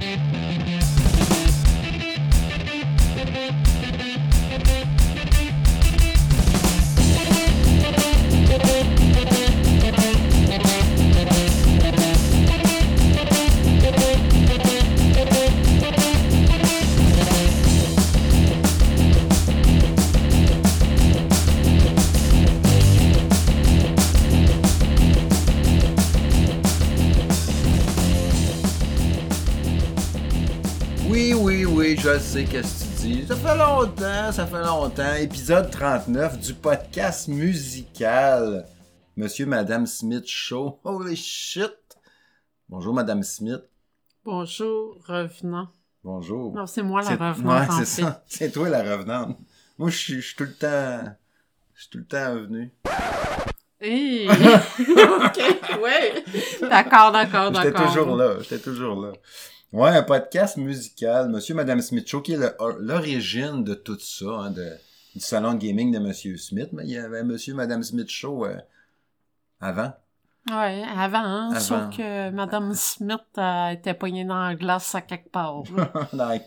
Oui, sais qu'est-ce que tu dis? Ça fait longtemps, ça fait longtemps. Épisode 39 du podcast musical. Monsieur, Madame Smith Show. Holy shit! Bonjour, Madame Smith. Bonjour, revenant. Bonjour. Non, c'est moi la revenante, Ouais, c'est ça. C'est toi la revenante. Moi, je suis je suis tout le temps. Je suis tout le temps venu. Hey! ok, ouais. D'accord, d'accord, J'étais d'accord. toujours là. J'étais toujours là. Ouais, un podcast musical. Monsieur, Madame Smith Show, qui est l'origine de tout ça, hein, de, du salon de gaming de Monsieur Smith. Mais il y avait Monsieur, Madame Smith Show euh, avant. Ouais, avant, hein, Avant. sauf que Madame Smith euh, était poignée dans la glace à quelque part. Dans-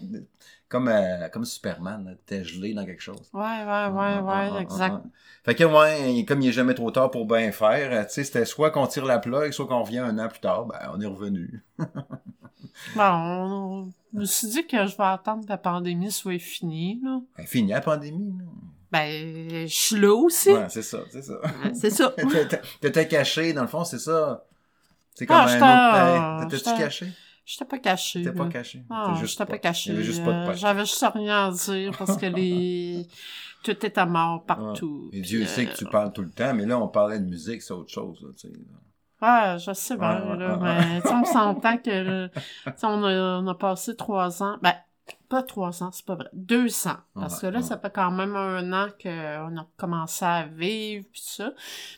comme, euh, comme Superman, t'es gelé dans quelque chose. Ouais, ouais, ouais, Ah, ah, ouais, ah, exact. ah, ah. Fait que, ouais, comme il est jamais trop tard pour bien faire, euh, tu sais, c'était soit qu'on tire la plug, soit qu'on revient un an plus tard, ben, on est revenu. Bon, on- je me suis dit que je vais attendre que la pandémie soit finie, là. Ben, fini la pandémie, là. Ben, je suis là aussi. Ouais, c'est ça, c'est ça. Ouais, C'est ça. T'étais- caché, dans le fond, c'est ça. C'est Ah, comme j'étais- un autre. T'étais-tu caché? J'étais pas caché. T'étais pas caché. Ah, j'étais pas caché. Euh. J'avais juste rien à dire parce que les... tout était mort partout. Et Dieu sait euh, que tu parles tout le temps, mais là, on parlait de musique, c'est autre chose, là, tu sais. Ouais, je sais bien, Ouais, là, ouais, mais on s'entend que on a, on a passé trois ans, ben, pas trois ans, c'est pas vrai, deux ans, parce que là, ça fait quand même un an qu'on a commencé à vivre, pis ça,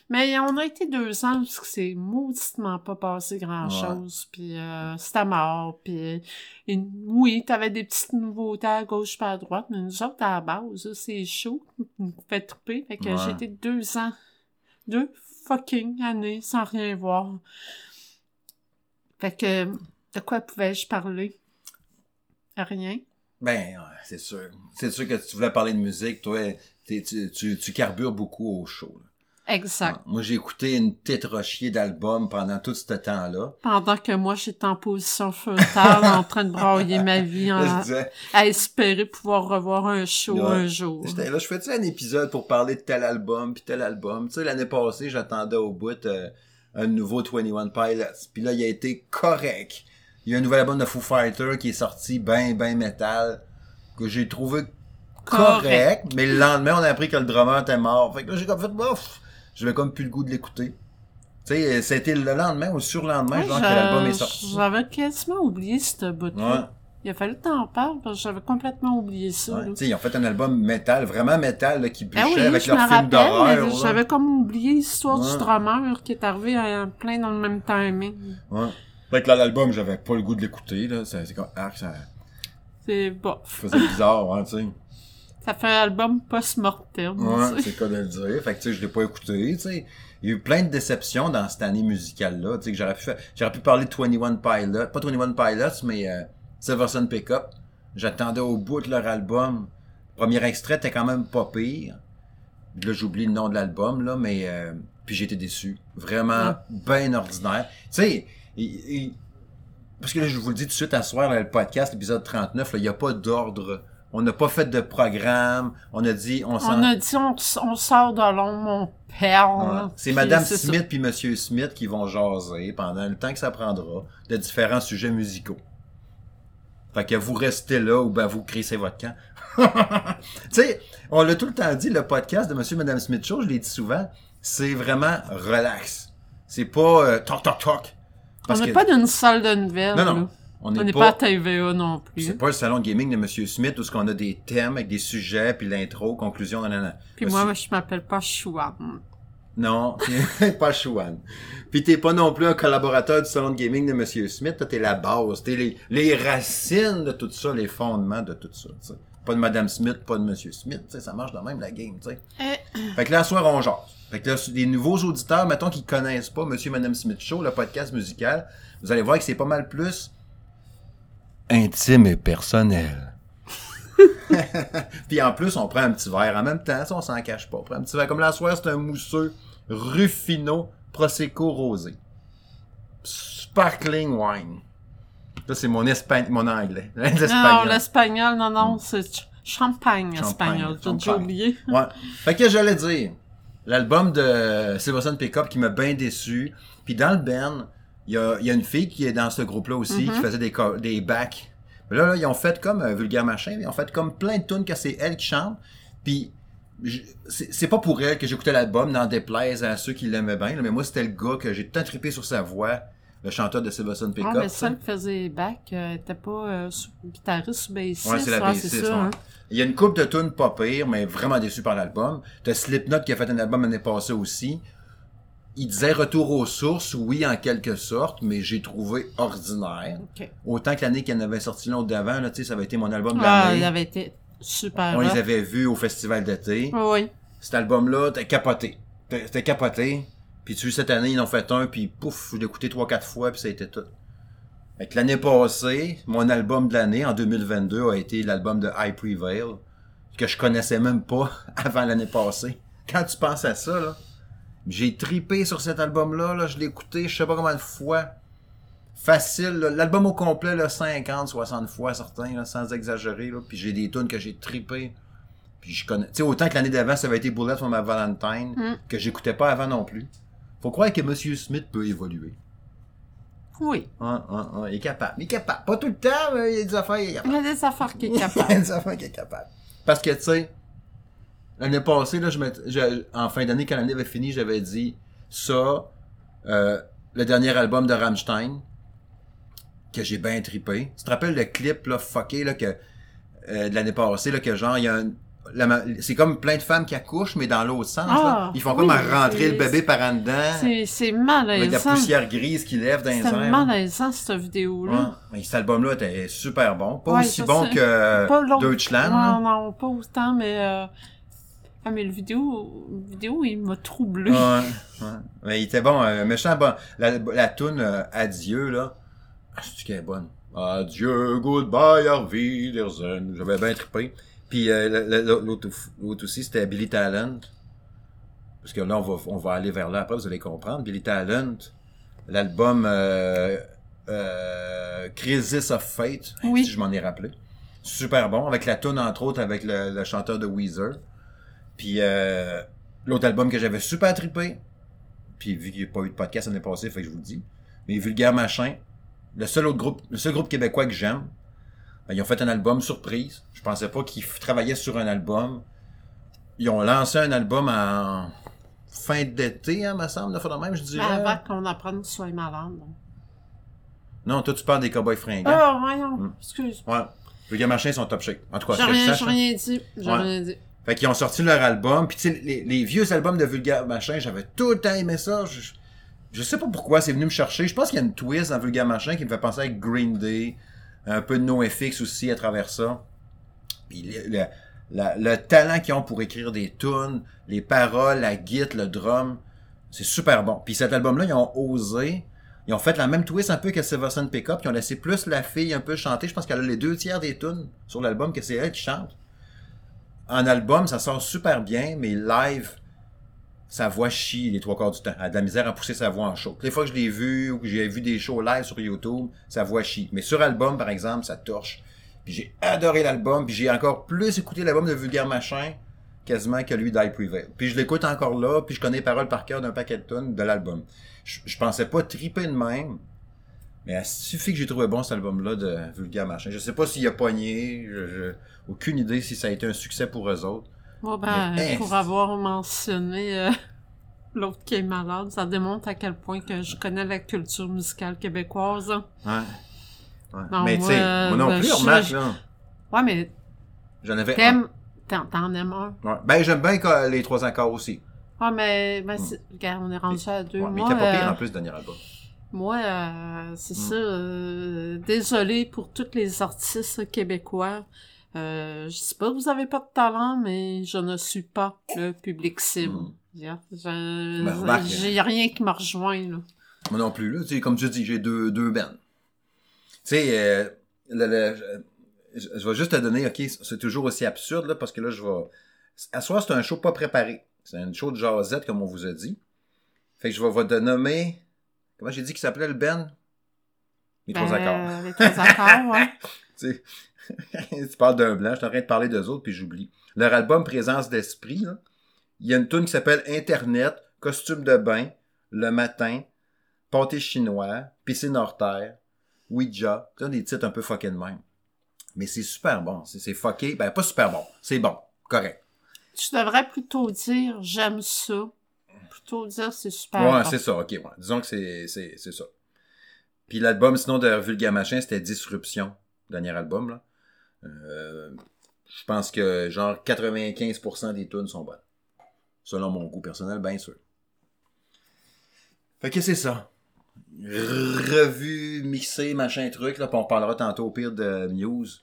mais on a été deux ans parce que c'est mauditement pas passé grand-chose, puis euh, c'était mort, puis oui, t'avais des petites nouveautés à gauche pas à droite, mais nous autres, à la base, c'est chaud, nous fait triper, fait que j'ai été deux ans, deux fucking années sans rien voir. Fait que, de quoi pouvais-je parler? Rien. Ben, c'est sûr. C'est sûr que tu voulais parler de musique, toi, tu, tu, tu carbures beaucoup au show. Exact. Moi, j'ai écouté une tétrochier d'albums pendant tout ce temps-là. Pendant que moi, j'étais en position fœtale, en train de broyer ma vie, Là, en- disais, à espérer pouvoir revoir un show un jour. Là, je fais-tu un épisode pour parler de tel album, puis tel album? Tu sais, l'année passée, j'attendais au bout euh, un nouveau 21 Pilots. Puis là, il a été correct. Il y a un nouvel album de Foo Fighter qui est sorti ben, ben métal, que j'ai trouvé correct. Mais le lendemain, on a appris que le drummer était mort. Fait que là, j'ai comme fait, bof, j'avais comme plus le goût de l'écouter. Tu sais, c'était le lendemain ou le surlendemain, Ouais, genre, que l'album est sorti. J'avais quasiment oublié ce bout-là. Ouais. Il a fallu que t'en parles, parce que j'avais complètement oublié ça. Ouais, là. tu sais, ils ont fait un album métal, vraiment métal, là, qui bûchait Ah oui, avec leur film d'horreur. j'avais comme oublié l'histoire Ouais. du drummer qui est arrivé à plein dans le même timing. Ouais. Fait que là, l'album, j'avais pas le goût de l'écouter, là. C'est comme, ah, ça C'est bof. faisait bizarre, hein, tu sais. Ça fait un album post-mortem. Ouais, c'est le cas de le dire. Fait que, tu sais, je l'ai pas écouté, tu sais. Il y a eu plein de déceptions dans cette année musicale-là, tu sais, que j'aurais pu faire, j'aurais pu parler de 21 Pilots, pas 21 Pilots, mais, euh, Silverson Pickup. J'attendais au bout de leur album. Le premier extrait était quand même pas pire. Là, j'oublie le nom de l'album, là, mais, euh, puis j'ai été déçu. Vraiment, bien ordinaire. Tu sais, il- il- parce que là, je vous le dis tout de suite à soir, là, le podcast, l'épisode 39, là, il n'y a pas d'ordre. On n'a pas fait de programme. On a dit, on s'en... On a dit, on, on sort de l'ombre, mon père. Ouais. C'est Madame ça. Smith puis Monsieur Smith qui vont jaser pendant le temps que ça prendra de différents sujets musicaux. Fait que vous restez là ou ben vous crissez votre camp. tu sais, on l'a tout le temps dit, le podcast de Monsieur et Madame Smith Show, je l'ai dit souvent, c'est vraiment relax. C'est pas euh, toc toc toc. On n'est que- pas d'une salle de nouvelles. Non, non. On n'est pas, pas à TVA non plus. c'est pas le salon de gaming de Monsieur Smith où ce qu'on a des thèmes avec des sujets puis l'intro, conclusion, nanana. Puis Monsieur- moi, je m'appelle pas Chouan. Non, pas Chouane. Puis t'es pas non plus un collaborateur du salon de gaming de Monsieur Smith. Toi, t'es la base. T'es les, les racines de tout ça, les fondements de tout ça. Pas de Madame Smith, pas de Monsieur Smith. Ça marche de même, la game. tu sais. Eh, Fait que là, soir, on jase. Fait que là, les nouveaux auditeurs, mettons, qui connaissent pas Monsieur et Madame Smith Show, le podcast musical, vous allez voir que c'est pas mal plus intime et personnel. Puis en plus, on prend un petit verre en même temps, ça, on s'en cache pas. On prend un petit verre. Comme la soirée, c'est un mousseux Ruffino Prosecco rosé. Sparkling wine. Ça, c'est mon, espagnol, mon anglais. Non, l'espagnol, non, non, c'est champagne, espagnol. J'ai déjà oublié. ouais. Fait que j'allais dire, l'album de Silverson Pickup qui m'a bien déçu. Puis dans le band, il y a, y a, une fille qui est dans ce groupe-là aussi, qui Mm-hmm. faisait des, des backs. Mais là, là, ils ont fait comme euh, Vulgaire Machin, ils ont fait comme plein de tunes que c'est elle qui chante. Puis c'est pas pour elle que j'écoutais l'album, n'en déplaise à ceux qui l'aimaient bien, là, mais moi, c'était le gars que j'ai tant trippé sur sa voix, le chanteur de Silverson Pickup. Ah, mais celle qui faisait back, euh, était pas euh, sous- guitariste ou bassiste. Ouais, c'est la Ah, bassiste, ouais. hein. Il y a une coupe de tunes pas pire, mais vraiment déçu par l'album. T'as Slipknot qui a fait un album l'année passée aussi. Il disait retour aux sources, oui, en quelque sorte, mais j'ai trouvé ordinaire. Ok. Autant que l'année qu'il en avait sorti l'autre d'avant, là, tu sais, ça avait été mon album de Ah, l'année. il avait été super. On les avait vus au festival d'été. Oui. Cet album-là, t'es capoté. T'es capoté. Puis tu cette année, ils en ont fait un, puis pouf, je l'ai écouté trois, quatre fois, puis ça a été tout. Fait que l'année passée, mon album de l'année, en 2022, a été l'album de I Prevail, que je connaissais même pas avant l'année passée. Quand tu penses à ça, là, j'ai tripé sur cet album-là, là, je l'ai écouté, je sais pas combien de fois. Facile, l'album au complet, là, 50, 60 fois, certains, là, sans exagérer, là. Puis j'ai des tunes que j'ai tripé. Puis je connais, tu sais, autant que l'année d'avant, ça avait été Bullet for my Valentine, Mm. que j'écoutais pas avant non plus. Faut croire que Monsieur Smith peut évoluer. Oui. Hein, hein, hein, il est capable. Il est capable. Pas tout le temps, mais il y a des affaires, il est Il capable. y a des affaires qui est Il y a capable. des affaires qu'il est capable. Parce que, tu sais, l'année passée, là, je je- en fin d'année, quand l'année avait fini, j'avais dit ça, euh, le dernier album de Rammstein, que j'ai bien trippé. Tu te rappelles le clip, là, fucké, là, que, euh, de l'année passée, là, que genre, il y a un, c'est comme plein de femmes qui accouchent, mais dans l'autre sens. Ah, là. Ils font comme oui, à rentrer c'est- le bébé par en dedans, C'est- C'est avec la malaisant. poussière grise qui lève dans les airs. malaisant, cette vidéo-là. Ouais. Mais cet album-là était super bon. Pas Ouais, aussi bon sais. que Pas. Deutschland. Non, non, pas autant, mais... Euh... Ah, mais le vidéo, le vidéo, il m'a troublé. Ouais, ouais. Mais il était bon, euh, méchant bon. La, la toune euh, Adieu, là. Ah, c'est qu'elle est bonne? Adieu, goodbye, Wiedersehen. J'avais bien trippé. Puis euh, l'autre aussi, c'était Billy Talent. Parce que là, on va, on va aller vers là après, vous allez comprendre. Billy Talent, l'album Crisis of Fate, Oui. si je m'en ai rappelé. Super bon, avec la tune entre autres avec le, le chanteur de Weezer. Puis euh, l'autre album que j'avais super trippé, puis vu qu'il n'y a pas eu de podcast l'année passée, fait que je vous le dis, mais Vulgaire Machin, le seul autre groupe, le seul groupe québécois que j'aime, ben, ils ont fait un album surprise. Je pensais pas qu'ils travaillaient sur un album. Ils ont lancé un album en fin d'été, hein, me semble, de même, je dirais. avant qu'on apprenne que tu sois malade. donc. Non, toi, tu parles des Cowboys fringants. Ah, voyons, Mm. excuse. Ouais. Vulgaire Machin, ils sont top shape. En tout cas, J'ai rien, hein. rien dit. J'ai Ouais. rien dit. Fait qu'ils ont sorti leur album. Puis tu sais, les, vieux albums de Vulgaire Machin, j'avais tout le temps aimé ça. Je, sais pas pourquoi c'est venu me chercher. Je pense qu'il y a une twist dans Vulgaire Machin qui me fait penser à Green Day. Un peu de NoFX aussi à travers ça. Puis le talent qu'ils ont pour écrire des tunes, les paroles, la guitare, le drum, c'est super bon. Puis cet album-là, ils ont osé. Ils ont fait la même twist un peu que Silverson Pickup. Ils ont laissé plus la fille un peu chanter. Je pense qu'elle a les deux tiers des tunes sur l'album, que c'est elle qui chante en album, ça sort super bien, mais live, sa voix chie les trois quarts du temps. Elle a de la misère à pousser sa voix en show. Les fois que je l'ai vu ou que j'ai vu des shows live sur YouTube, sa voix chie. Mais sur album, par exemple, ça torche. Puis j'ai adoré l'album, puis j'ai encore plus écouté l'album de Vulgaire Machin quasiment que lui d'I Prevail. Puis je l'écoute encore là, puis je connais les paroles par cœur d'un paquet de tonnes de l'album. Je, je pensais pas triper de même, mais il suffit que j'ai trouvé bon cet album-là de Vulgaire Machin. Je sais pas s'il a pogné, je, je- aucune idée si ça a été un succès pour eux autres. Ben, Mais, pour hein, avoir mentionné euh, l'autre qui est malade, ça démontre à quel point que je connais la culture musicale québécoise. hein. Ouais. Mais tu moi, sais, euh, moi non ben, plus, remarque, là. Ouais, mais J'en avais un. t'aimes, t'en, aimes un. Ouais. Ben, j'aime bien que- les trois accords aussi. Ah, mais, ben, c'est- regarde, on est rendu à deux. Ouais, mais il était pas pire euh, en plus, le dernier album. Moi, euh, c'est Mm. ça. euh, désolé pour tous les artistes québécois. Euh, je sais pas que vous avez pas de talent, mais je ne suis pas le public cible. Mm. Ben, J'ai rien qui me rejoint, là. Moi non plus, là. Comme tu dis, j'ai deux, deux bands. Tu sais, euh, je, vais juste te donner, ok, c'est toujours aussi absurde, là, parce que là, je vais... À soir, c'est un show pas préparé. C'est un show de jasette, comme on vous a dit. Fait que je vais vous nommer... Comment j'ai dit qu'il s'appelait le Ben? Les trois Ben, accords. Les trois accords, ouais. Tu sais, tu parles d'un blanc, je suis en train de parler d'eux autres, puis j'oublie. Leur album Présence d'esprit, il y a une tune qui s'appelle Internet, Costume de bain, Le matin, Pâté chinois, Piscine hors terre, Ouija. C'est des titres un peu fuckés de même. Mais c'est super bon. C'est c'est fucké. Ben, pas super bon. C'est bon. Correct. Tu devrais plutôt dire j'aime ça. Plutôt dire c'est super. ouais, c'est ça. OK, ouais. Disons que c'est c'est- c'est ça. Puis l'album, sinon, de Vulga Machin, c'était Disruption. Dernier album, là. Euh, je pense que genre 95% des tunes sont bonnes. Selon mon goût personnel, bien sûr. Fait que c'est ça. Revue, mixée, machin truc, là, puis on parlera tantôt au pire de Muse.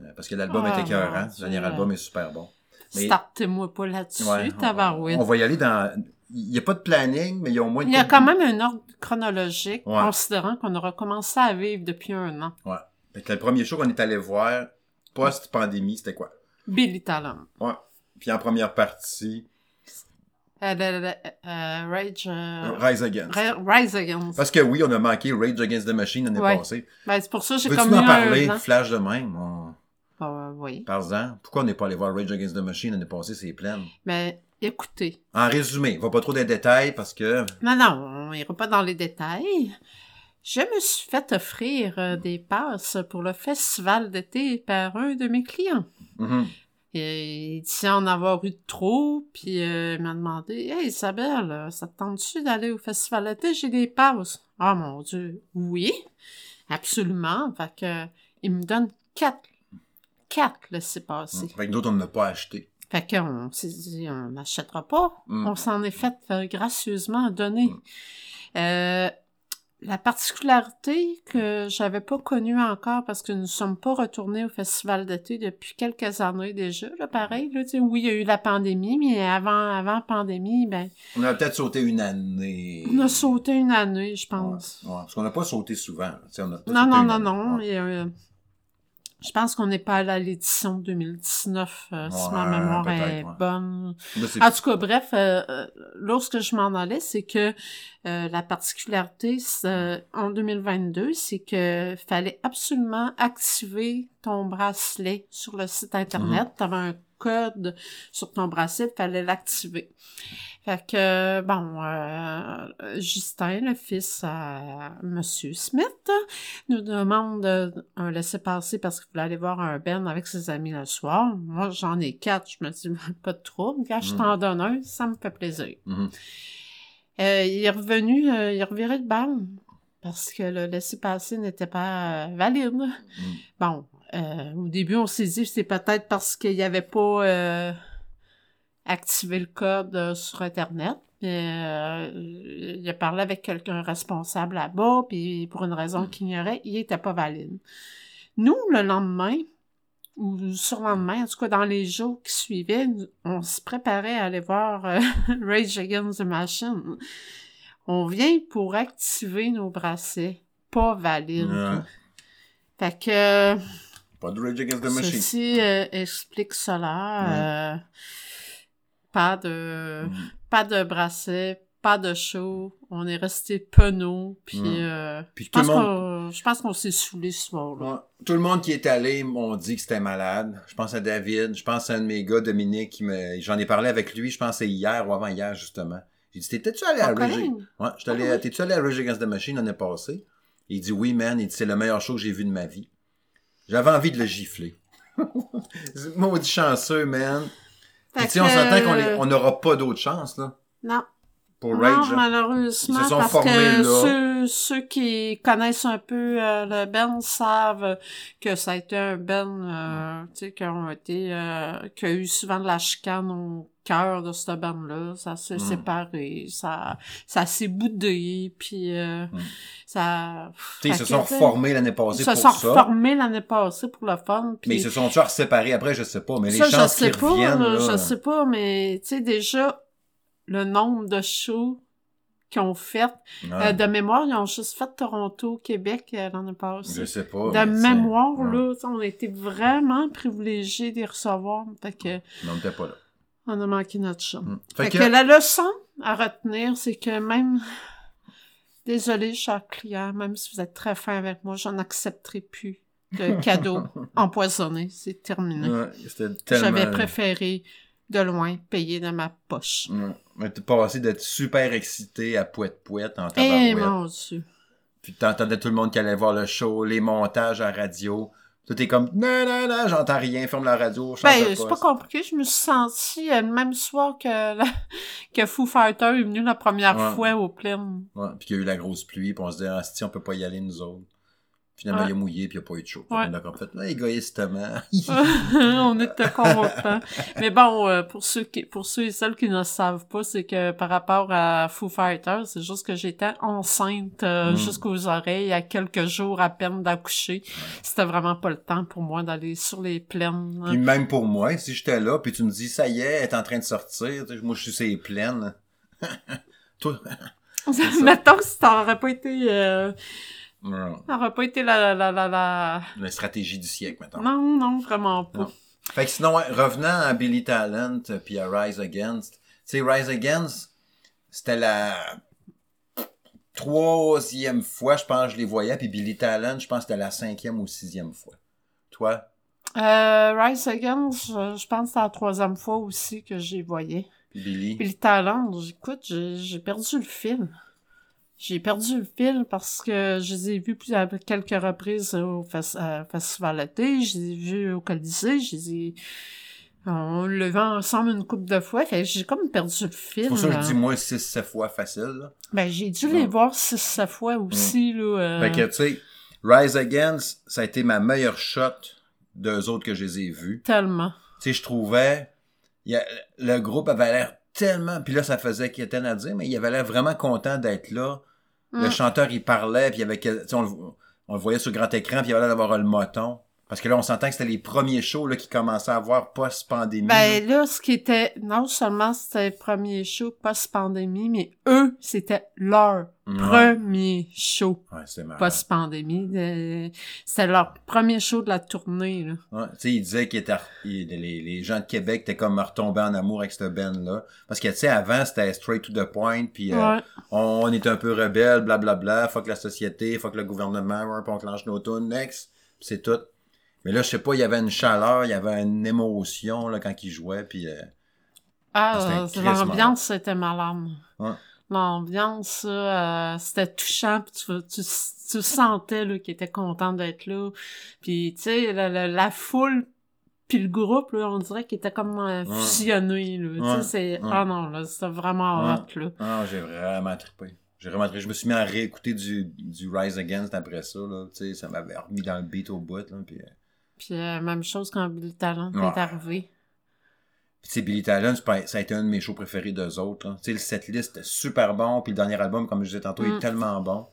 euh, parce que l'album Ah, est écœurant. Le dernier album est super bon. Mais- Startez-moi pas là-dessus, Ouais, on- tabarouette. on va y aller dans. Il n'y a pas de planning, mais il y a au moins une Il y a quand même un ordre chronologique, Ouais. considérant qu'on aura commencé à vivre depuis un an. Ouais. Fait que le premier show qu'on est allé voir, post-pandémie, c'était quoi? Billy Talon. Ouais. Puis en première partie, Euh, euh, Rage... euh, Rise Against. Ri- Rise Against. Parce que oui, on a manqué Rage Against the Machine l'année Ouais. passée. Ben, c'est pour ça que j'ai Veux-tu comme eu m'en un parler, flash de même? On... Ah, oui. Parle-en. Pourquoi on n'est pas allé voir Rage Against the Machine l'année passée? C'est plein? Mais écoutez, En résumé, va pas trop dans les détails parce que... non, non, on ira pas dans les détails. Je me suis fait offrir euh, des passes pour le festival d'été par un de mes clients. Mhm. Et il dit en avoir eu trop, puis euh, il m'a demandé Hey Isabelle, euh, ça te tente-tu d'aller au festival d'été? J'ai des passes. Ah mon Dieu, oui, absolument. Fait que il me donne quatre. Quatre laissez passer. Fait que nous autres, on n'a pas acheté. Fait qu'on s'est dit, on n'achètera pas. Mm. On s'en est fait euh, gracieusement donner. Euh, la particularité que j'avais pas connue encore parce que nous sommes pas retournés au festival d'été depuis quelques années déjà, là, pareil, là, oui, il y a eu la pandémie, mais avant, avant la pandémie, ben, On a peut-être sauté une année. on a sauté une année, je pense. ouais, parce qu'on n'a pas sauté souvent. on a pas Non, sauté non, non, année. non. Ouais. et, euh, je pense qu'on n'est pas allé à l'édition 2019, euh, si ma mémoire est ouais. bonne. En tout cas, bref, euh, euh, lorsque je m'en allais, c'est que euh, la particularité en 2022, c'est que fallait absolument activer ton bracelet sur le site internet. Mhm. Tu avais un code sur ton bracelet, fallait l'activer. Fait que, bon, euh, Justin, le fils à Monsieur Smith, nous demande euh, un laissez-passer parce qu'il voulait aller voir un Ben avec ses amis le soir. Moi, j'en ai quatre. Je me dis, pas de trouble. Quand je Mm. t'en donne un, ça me fait plaisir. Mhm. Euh, il est revenu, euh, il a reviré le bal parce que le laissez-passer n'était pas euh, valide. Mm. Bon, euh, au début, on s'est dit c'est peut-être parce qu'il n'y avait pas euh, activé le code euh, sur Internet. Mais, euh, il a parlé avec quelqu'un responsable là-bas, puis pour une raison qu'il ignorait, il n'était pas valide. Nous, le lendemain, ou le surlendemain, en tout cas dans les jours qui suivaient, on se préparait à aller voir euh, Rage Against the Machine. On vient pour activer nos bracelets, pas valides. Ouais. Fait que Pas de Rage Against the Machine. ceci euh, explique cela. euh, pas de Mhm. pas de bracelet, pas de show. On est resté penaud. Puis Mhm. euh, Puis je tout le pense monde- qu'on je pense qu'on s'est saoulé ce soir-là. Ouais. Tout le monde qui est allé m'ont dit que c'était malade. Je pense à David, je pense à un de mes gars, Dominique, qui me... j'en ai parlé avec lui, je pense c'est hier ou avant-hier, justement. J'ai dit, t'étais-tu allé à On Rage... Ouais, allé... Ah oui. T'es-tu allé à Rage Against the Machine l'année passée? Il dit, oui, man. Il dit, c'est le meilleur show que j'ai vu de ma vie. J'avais envie de le gifler. C'est Maudit chanceux, man. Puis, tu sais, on s'entend qu'on euh, n'aura pas d'autre chance, là, Non, pour non Rage. hein. malheureusement, Ils se sont parce formés, que ceux, ceux qui connaissent un peu euh, le Ben savent que ça a été un Ben, euh, tu sais, qui ont été, euh, qui a eu souvent de la chicane au cœur de ce Ben-là. Ça s'est Mm. séparé, ça, ça s'est boudé, puis euh, Mm. ça... Tu sais, ils se sont reformés l'année passée Ils pour se sont ça. reformés l'année passée pour le fun. Mais ils se sont toujours séparés après, je sais pas. Mais ça, les chances qu'ils pas, reviennent, là, là, je sais pas, mais tu sais, déjà, le nombre de shows qu'ils ont fait. Ouais. Euh, de mémoire, ils ont juste fait Toronto, Québec euh, l'année je passée. sais pas. De mémoire, ouais. là, on a été vraiment privilégiés d'y recevoir. Fait que, on n'était pas là. on a manqué notre chance. Mm. Fait, Fait que... que, la leçon à retenir, c'est que même, désolé, cher client, même si vous êtes très fin avec moi, je n'accepterai plus de cadeaux empoisonnés. C'est terminé. Ouais. J'avais préféré, de loin, payer de ma poche. Ouais. Mais t'es passé d'être super excité à poète-poète en Eh, tabarouette. mon Dieu. Puis t'entendais tout le monde qui allait voir le show, les montages à radio. Tout est comme, non, non, non, j'entends rien, ferme la radio, change Ben, c'est pas compliqué. Je me suis sentie euh, le même soir que, la- que Foo Fighter est venu la première Ouais. fois au plein. Ouais, puis qu'il y a eu la grosse pluie, puis on se dit, ah, si on peut pas y aller, nous autres. Finalement, Ouais. il a mouillé, puis il n'y a pas eu de chaud. Ouais. On a comme fait, là, égoïstement. on était contents. Mais bon, euh, pour ceux qui, pour ceux et celles qui ne savent pas, c'est que par rapport à Foo Fighters, c'est juste que j'étais enceinte euh, Mm. jusqu'aux oreilles à quelques jours à peine d'accoucher. C'était vraiment pas le temps pour moi d'aller sur les plaines. puis même pour moi, si j'étais là, puis tu me dis, ça y est, elle est en train de sortir, moi, je suis sur les plaines. Toi. Mettons que ça aurait pas été, euh, Ouais. ça aurait pas été la, la, la, la... la stratégie du siècle, maintenant. Non, non, vraiment pas. Non. Fait que sinon, revenant à Billy Talent puis à Rise Against, tu sais, Rise Against, c'était la troisième fois, je pense, que je les voyais, puis Billy Talent, je pense que c'était la cinquième ou sixième fois. Toi? Euh, Rise Against, je, je pense que c'est la troisième fois aussi que j'y voyais. Puis Billy? Le talent, écoute, j'ai perdu le fil. J'ai perdu le fil parce que je les ai vus plus à quelques reprises au euh, Festival d'été, je les ai vus au Colisée, je les ai... On le vu ensemble une couple de fois, fait j'ai comme perdu le fil. C'est pour ça que je dis, moi, 6-7 fois facile. Là. Ben, j'ai dû les voir six, sept fois aussi, là. euh, Fait que, tu sais, Rise Against, ça a été ma meilleure shot d'eux autres que je les ai vus. Tellement. Tu sais, je trouvais, y a- le groupe avait l'air tellement, puis là, ça faisait qu'il était à dire, mais il avait l'air vraiment content d'être là. Le Mm. chanteur, il parlait, puis il y avait, on, le- on le voyait sur grand écran, puis il avait l'air d'avoir le moton. Parce que là, on s'entend que c'était les premiers shows là, qui commençaient à avoir post-pandémie. Ben là, ce qui était, non seulement c'était le premier show post-pandémie, mais eux, c'était leur. Premier show Ouais, post-pandémie. Euh, C'était leur premier show de la tournée, là. Ouais, tu sais, il disait qu'il était, il- les, les gens de Québec étaient comme retombés en amour avec cette band-là. Parce que, tu sais, avant, c'était straight to the point, puis euh, Ouais. on, on est un peu rebelle, blablabla, fuck la société, fuck le gouvernement, ouais, puis on clenche nos tunes, next, c'est tout. Mais là, je sais pas, il y avait une chaleur, il y avait une émotion, là, quand il jouait, puis... euh, Ah, l'ambiance, c'était malade. Ouais. L'ambiance, euh, c'était touchant, puis tu, tu, tu sentais là, qu'il était content d'être là. Puis, tu sais, la, la, la foule puis le groupe, là, on dirait qu'il était comme euh, fusionné, là. Tu sais, c'est... Ah non, là, c'était vraiment hot, là. Ah, j'ai vraiment trippé. J'ai vraiment. Je me suis mis à réécouter du, du Rise Against après ça, là. Tu sais, ça m'avait remis dans le beat au bout, là, puis... euh, Puis euh, même chose quand Billy Talent Ouais. est arrivé. Puis, Billy Talent, ça a été un de mes shows préférés d'eux autres. Tu sais, le setlist super bon, puis le dernier album, comme je disais tantôt, il Mm. est tellement bon.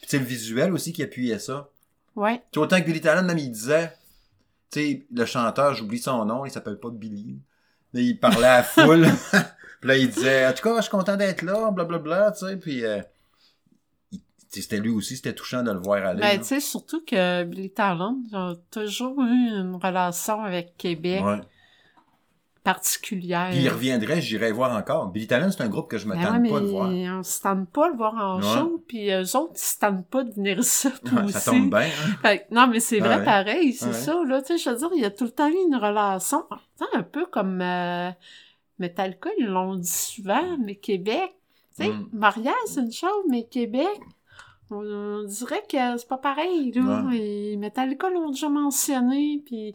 Puis, tu sais, le visuel aussi qui appuyait ça. Ouais. Tu autant que Billy Talent, même, il disait, tu sais, le chanteur, j'oublie son nom, il s'appelle pas Billy. Là, il parlait à la foule. puis là, il disait, en tout cas, je suis content d'être là, blablabla, tu sais, puis... euh, c'était lui aussi, c'était touchant de le voir aller. Ben, tu sais, surtout que Billy Talent a toujours eu une relation avec Québec Ouais. Particulière. Puis il reviendrait, j'irais voir encore. Billy Talent, c'est un groupe que je me Ben tente ouais, pas de voir. on se tente pas de le voir en Ouais. show, puis eux autres, ils se tentent pas de venir ici, Ouais, ça tombe bien, hein? Fait non, mais c'est vrai pareil, c'est ça, là, tu sais, je veux dire, il y a tout le temps eu une relation, un peu comme euh, Metallica, ils l'ont dit souvent, mais Québec, tu sais, Mm. Montréal, c'est une chose, mais Québec, on, on dirait que c'est pas pareil, là, Ouais. et Metallica l'ont déjà mentionné, puis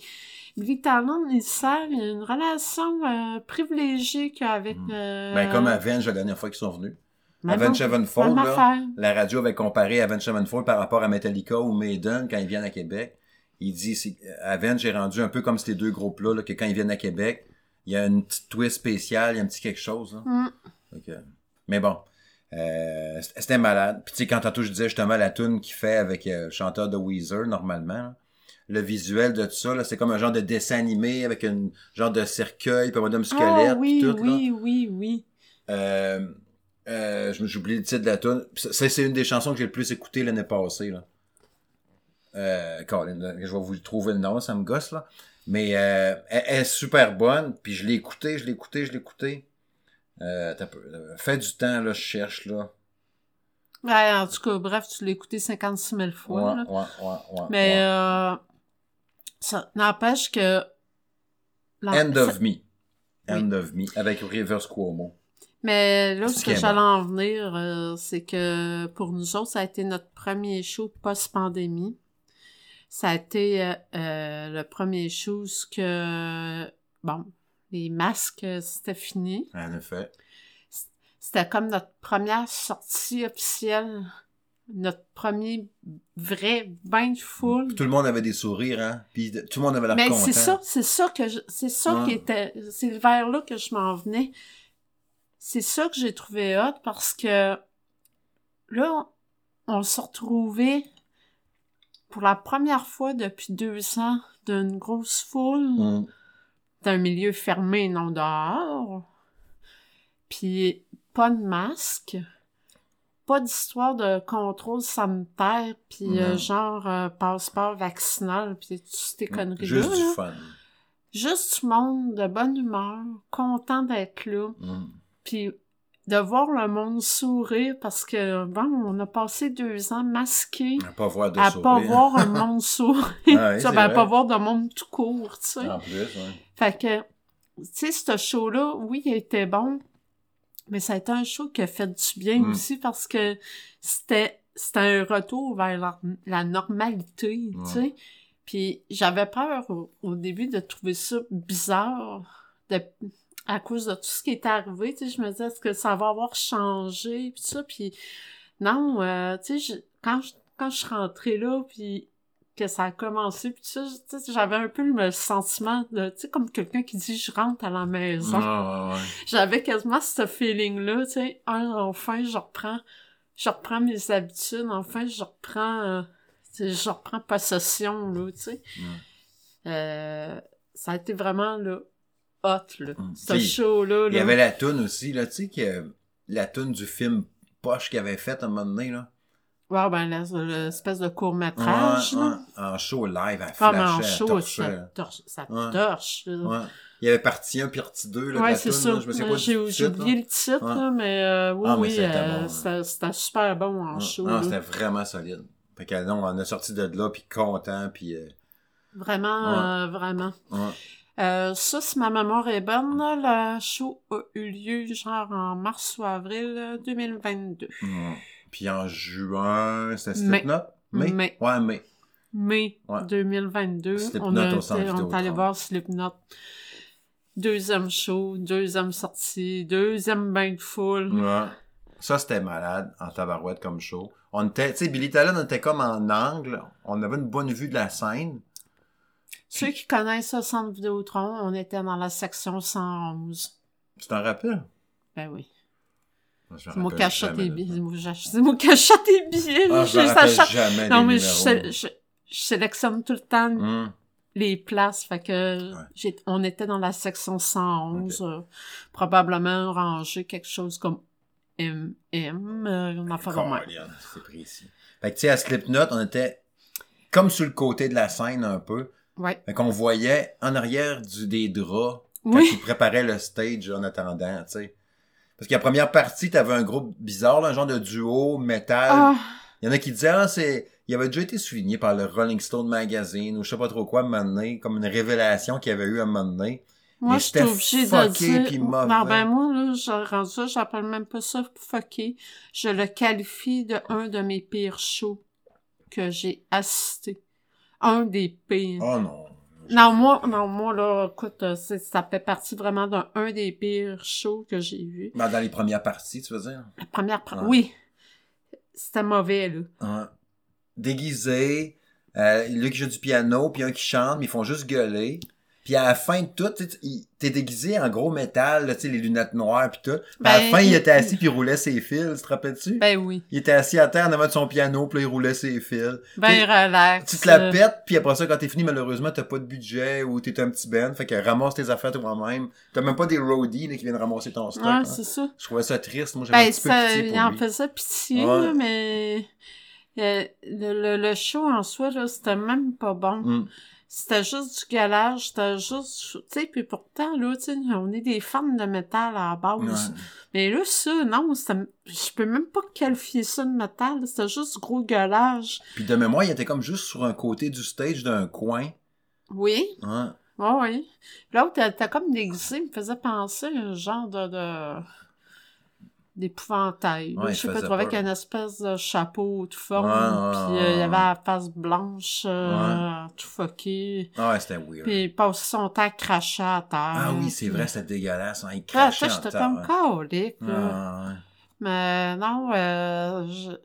Billy Talent, il sert, il y a une relation euh, privilégiée qu'avec... Mm. euh, Ben, comme Avenge la dernière fois qu'ils sont venus. même Avenge même Sevenfold, là, la radio avait comparé Avenge Sevenfold par rapport à Metallica ou Maiden quand ils viennent à Québec. Il dit, c'est, Avenge est rendu un peu comme ces deux groupes-là, là, que quand ils viennent à Québec, il y a une petite twist spéciale, il y a un petit quelque chose. là. Mm. Que- mais bon, euh, c'était malade. Puis tu sais, quand tantôt je disais justement la tune qu'il fait avec euh, le chanteur de Weezer, normalement, là, le visuel de tout ça, là, c'est comme un genre de dessin animé avec un genre de cercueil, puis un modèle squelette, Ah, oui, puis tout, là. oui, oui, oui. Euh, Euh, oublié le titre de la tune. Ça, c'est une des chansons que j'ai le plus écoutées l'année passée, là. Euh, Colin, là, je vais vous trouver le nom, ça me gosse, là. Mais euh, elle, elle est super bonne, puis je l'ai écoutée, je l'ai écoutée, je l'ai écoutée. Euh, là. Fais du temps, là, je cherche, là. Ouais, en tout cas, bref, tu l'as écouté 56 000 fois. Ouais, là. ouais, ouais, ouais. Mais euh, ça n'empêche que... End of Me. End of Me, avec Rivers Cuomo. Mais là, ce que j'allais en venir, euh, c'est que pour nous autres, ça a été notre premier show post-pandémie. Ça a été euh, euh, le premier show ce que, bon, les masques, euh, c'était fini. En effet. C'était comme notre première sortie officielle, notre premier vrai bain de foule. Tout le monde avait des sourires, hein. Puis tout le monde avait l'air Mais c'est ça, c'est ça que c'est ça qui était, c'est vers là que je m'en venais. C'est ça que j'ai trouvé hot parce que là, on se retrouvait pour la première fois depuis deux ans d'une grosse foule, Mm. D'un milieu fermé, non dehors. Puis pas de masque, pas d'histoire de contrôle sanitaire, puis euh, genre euh, passeport vaccinal, puis toutes ces conneries Juste là. du là. fun. Juste du monde de bonne humeur, content d'être là, Mm. puis de voir le monde sourire parce que bon, on a passé deux ans masqués À pas voir de à sourire. pas voir un monde sourire, Ah oui, Tu sais, c'est ben, à pas voir de monde tout court, tu sais. En plus, ouais. Fait que, tu sais, ce show-là, oui, il était bon, mais ça a été un show qui a fait du bien Mm. aussi parce que c'était c'était un retour vers la, la normalité, tu sais. Puis j'avais peur au, au début de trouver ça bizarre de, à cause de tout ce qui est arrivé, tu sais. Je me disais, est-ce que ça va avoir changé, puis ça, puis non, euh, tu sais, quand je, quand je suis rentrée là, puis que ça a commencé, puis tu sais, j'avais un peu le sentiment de, tu sais, comme quelqu'un qui dit « je rentre à la maison Ah, ouais. J'avais quasiment ce feeling-là, tu sais, enfin, je reprends, je reprends mes habitudes, enfin, je reprends, euh, tu sais, je reprends possession, là, tu sais. Euh, ça a été vraiment, là, hot, là. Mm. Ce Puis, show-là, Il y là. avait la toune aussi, là, tu sais, que la toune du film Poche qu'il avait fait à un moment donné, là. Ben, l'espèce de court-métrage, Ouais, là. ouais. En show live, à Comme en show, ça torche, ça torche. Ouais. Il y avait partie 1 puis partie 2, là, Ouais, c'est ça. J'ai oublié le titre, Ouais. là, mais euh, oui, Ah, mais oui, c'était euh, bon, c'était c'était super bon en show. Non, là. c'était vraiment solide. Fait que non, on a sorti de là, puis content, puis... euh, Vraiment, vraiment. Euh, ça, si ma mémoire est bonne, là, le show a eu lieu genre en mars ou avril euh, 2022. Puis en juin, c'était. Slipknot? Mai? Mai? Ouais, mai. Mai Ouais. 2022, Slipknot on, a on est allé voir Slipknot. Deuxième show, deuxième sortie, deuxième bain de foule. Ouais. Ça, c'était malade, en tabarouette comme show. On était, tu sais, Billy Talon, on était comme en angle. On avait une bonne vue de la scène. Ceux qui connaissent le centre Vidéotron, on était dans la section 111. Tu t'en rappelles? Ben oui. C'est moi qui achète les billets. C'est moi qui achète- les billets. Ah, je Je- jamais Non, mais je, sélectionne tout le temps Hum. les places. Fait que Ouais. on était dans la section 111, euh, probablement rangé quelque chose comme MM, euh, on fait. Colin, C'est précis. Fait que, tu sais, à Slipknot, on était comme sur le côté de la scène un peu. Ouais. Fait qu'on voyait en arrière du, des draps quand Oui. ils préparaient le stage en attendant, tu sais. Parce que la première partie, t'avais un groupe bizarre, là, un genre de duo métal. Ah, Il y en a qui disaient, ah, c'est, il avait déjà été souligné par le Rolling Stone Magazine ou je sais pas trop quoi, un moment donné, comme une révélation qu'il y avait eu un moment donné. moi, Mais je suis obligée de dire. Non, ben moi, là, j'ai rendu ça, j'appelle même pas ça fucké. Je le qualifie de un de mes pires shows que j'ai assisté. Un des pires. Oh non. Non, moi, non, moi, là, écoute, euh, ça fait partie vraiment d'un un des pires shows que j'ai vu. Ben, dans les premières parties, tu veux dire? La première, par- Ouais. oui. C'était mauvais, là. Ouais. Déguisé, euh, lui qui joue du piano, puis un qui chante, mais ils font juste gueuler. Puis à la fin de tout, il- t'es déguisé en gros métal, là, tu sais, les lunettes noires puis tout. À la Ben, fin, il il- était assis puis il roulait ses fils, tu te rappelles-tu? Ben oui. Il était assis à terre en avant de son piano, puis là, il roulait ses fils. Ben T'sais, relax. tu te la pètes, puis après ça, quand t'es fini, malheureusement, t'as pas de budget ou t'es un petit ben, fait que ramasse tes affaires toi-même. T'as même pas des roadies là, qui viennent ramasser ton stock. Hein. c'est ça. Je trouvais ça triste, moi j'avais un Ben, petit peu ça, pitié il pour en lui. faisait pitié, Ouais. mais euh, le, le, le show en soi, là, c'était même pas bon. Mm. C'était juste du galage, c'était juste... Tu sais, puis pourtant, là, tu sais, on est des fans de métal à la base. Ouais. Mais là, ça, non. Je peux même pas qualifier ça de métal, c'était juste du gros galage. Puis de mémoire, il était comme juste sur un côté du stage d'un coin. Oui, Hein. oui, oui. L'autre, était comme déguisée, me faisait penser à un genre de... de... d'épouvantail. Ouais, je sais pas trop, avec peur. une espèce de chapeau tout forme, Ouais, ouais, puis ouais, euh, il ouais. avait la face blanche, euh, tout fucké. Ah ouais, c'était weird. Puis il passait son temps à cracher à terre. ah oui, c'est puis- vrai, c'était dégueulasse. Hein. Il Ah, crachait ça, en j'étais terre, comme hein. colique. Ah, ouais. Mais non, euh, je-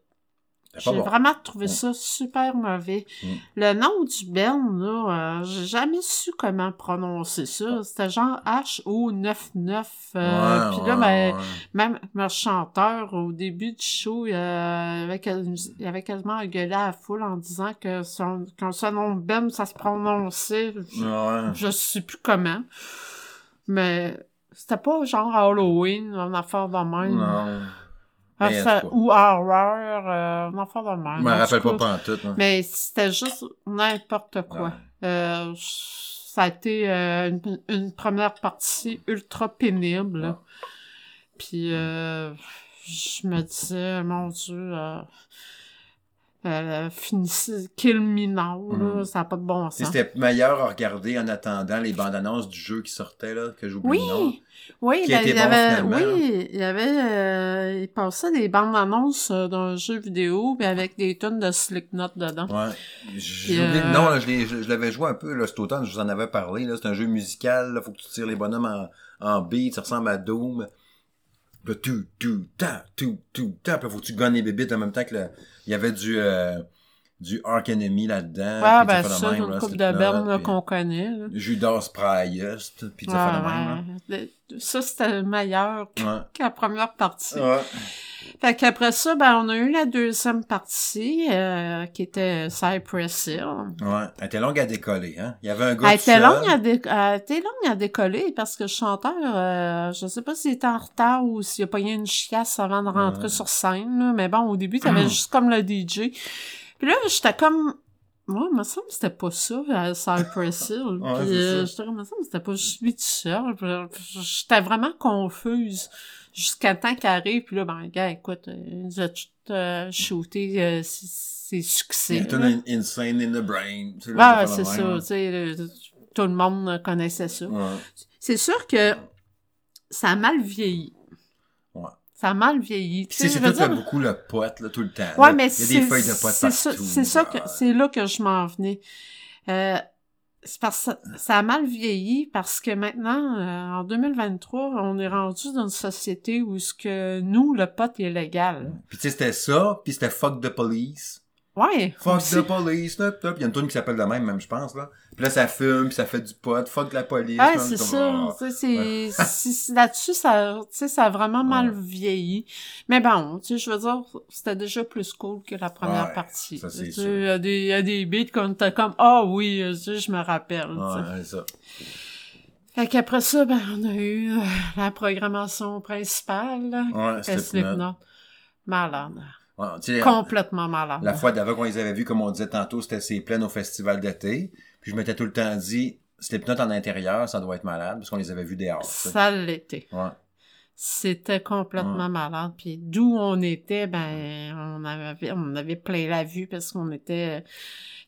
j'ai bon. vraiment trouvé Mm. ça super mauvais. Mm. Le nom du Ben, là, euh, j'ai jamais su comment prononcer ça. C'était genre H-O-99. Euh, Ouais, Puis là, ouais, ben, ouais. même le chanteur, au début du show, il, euh, avait, quas- il avait quasiment gueulé à la foule en disant que son, nom de Ben, ça se prononçait. Je, Ouais. je sais plus comment. Mais c'était pas genre Halloween, une affaire de même. Non. Ah, Mais, en ça- tout cas, ou horreur, euh, une affaire de même. Je me rappelle pas pas en tout. hein. Mais c'était juste n'importe quoi. Ouais. Euh, ça a été euh, une, une première partie ultra pénible. Ouais. Puis euh, je me disais, mon Dieu, euh, finissez, kill me now, là, Mhm. ça n'a pas de bon sens. C'était meilleur à regarder en attendant les bandes annonces du jeu qui sortait, là, que j'oublie le nom. Oui, oui, Qui ben, était il bon, avait, oui, il y avait, euh, il passait des bandes annonces euh, d'un jeu vidéo, mais avec des tonnes de Slipknot dedans. Ouais. J'ai oublié euh, nom, là, je l'avais joué un peu, là, cet automne, je vous en avais parlé, là. C'est un jeu musical, là, faut que tu tires les bonhommes en, en beat, ça ressemble à Doom. Puis là, tout, tout, ta, tout, tout, ta, puis là, faut que tu gonnes les bébites en même temps que le, il y avait du, euh, du Ark Enemy là-dedans. Ouais, puis ben ça, même, une là, coupe de puis qu'on connaît. Là. Judas Priest, puis affaires de même. Le- Ça, c'était meilleur que la première partie. Ouais. Fait qu'après ça, ben, on a eu la deuxième partie, euh, qui était Cypress Hill. Ouais. Elle était longue à décoller, hein. Il y avait un gars Elle était, longue à dé- elle était longue à décoller parce que le chanteur, euh, je sais pas s'il était en retard ou s'il a pogné une chiasse avant de rentrer Ouais. sur scène, là. mais bon, au début, t'avais juste comme le DJ. Puis là, j'étais comme... Moi, il me semble que c'était pas ça, à Cypress Hill. Ouais, Puis euh, j'étais comme, il me semble que c'était pas juste lui tout seul. Puis J'étais vraiment confuse jusqu'à temps qu'il arrive. Puis là, ben, gars, écoute, euh, il nous a tout euh, shooté euh, ses, Il succès. tout là. un Insane in the Brain. des c'est ça, tu sais, le- tout le monde connaissait ça. Ouais. C'est sûr que ça a mal vieilli. Ouais. Ça a mal vieilli. C'est surtout dire- beaucoup le pote, là, tout le temps. Ouais, là. mais Il y a c'est des feuilles de pote ça, partout. c'est ça que ouais. c'est là que je m'en venais. Euh, c'est parce que ça a mal vieilli parce que maintenant, euh, en 2023, on est rendu dans une société où ce que nous, le pot est légal. Puis tu sais, c'était ça, puis c'était Fuck the Police. Ouais. Fuck the Police, top, top. Il y a une tune qui s'appelle de même, même, je pense, là. Puis là, ça fume, puis ça fait du pot. Fuck la police. Ouais, c'est ça. ah. C'est- Là-dessus, ça, tu sais, ça a vraiment mal Ouais. vieilli. Mais bon, tu sais, je veux dire, c'était déjà plus cool que la première Ouais, partie. ça, c'est sûr. Il y a des, y a des beats comme t'as comme, ah oui, euh, tu sais, je me rappelle. Ouais, c'est ça. Fait qu'après ça, ben, on a eu euh, la programmation principale. là. Ouais, c'était. Malade. Complètement malade. La fois d'avant qu'on les avait vus, comme on disait tantôt, c'était ces plaines au festival d'été. Puis je m'étais tout le temps dit, Slipknot en intérieur, ça doit être malade, parce qu'on les avait vus dehors. Ça l'était. Ouais. C'était complètement malade. Puis d'où on était, ben, on avait, on avait plein la vue parce qu'on était,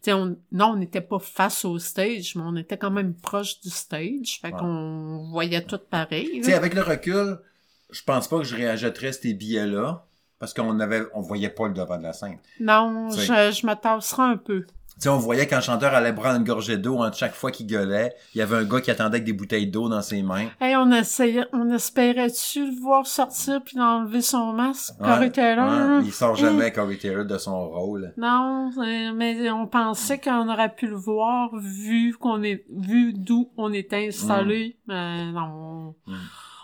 on, non, on n'était pas face au stage, mais on était quand même proche du stage. Fait Ouais. qu'on voyait tout pareil. Avec le recul, je pense pas que je réachèterais ces billets-là, parce qu'on avait, on voyait pas le devant de la scène. Non, je, je me tasserais un peu. Tu sais, on voyait quand le chanteur allait prendre une gorgée d'eau, entre chaque fois qu'il gueulait, il y avait un gars qui attendait avec des bouteilles d'eau dans ses mains. Hey, on essayait, on espérait-tu le voir sortir puis d'enlever son masque, Ouais, Corey Taylor? ouais, il sort jamais, Corey Taylor, de son rôle. Non, euh, mais on pensait qu'on aurait pu le voir vu qu'on est, vu d'où on était installé. Mais non, Mm.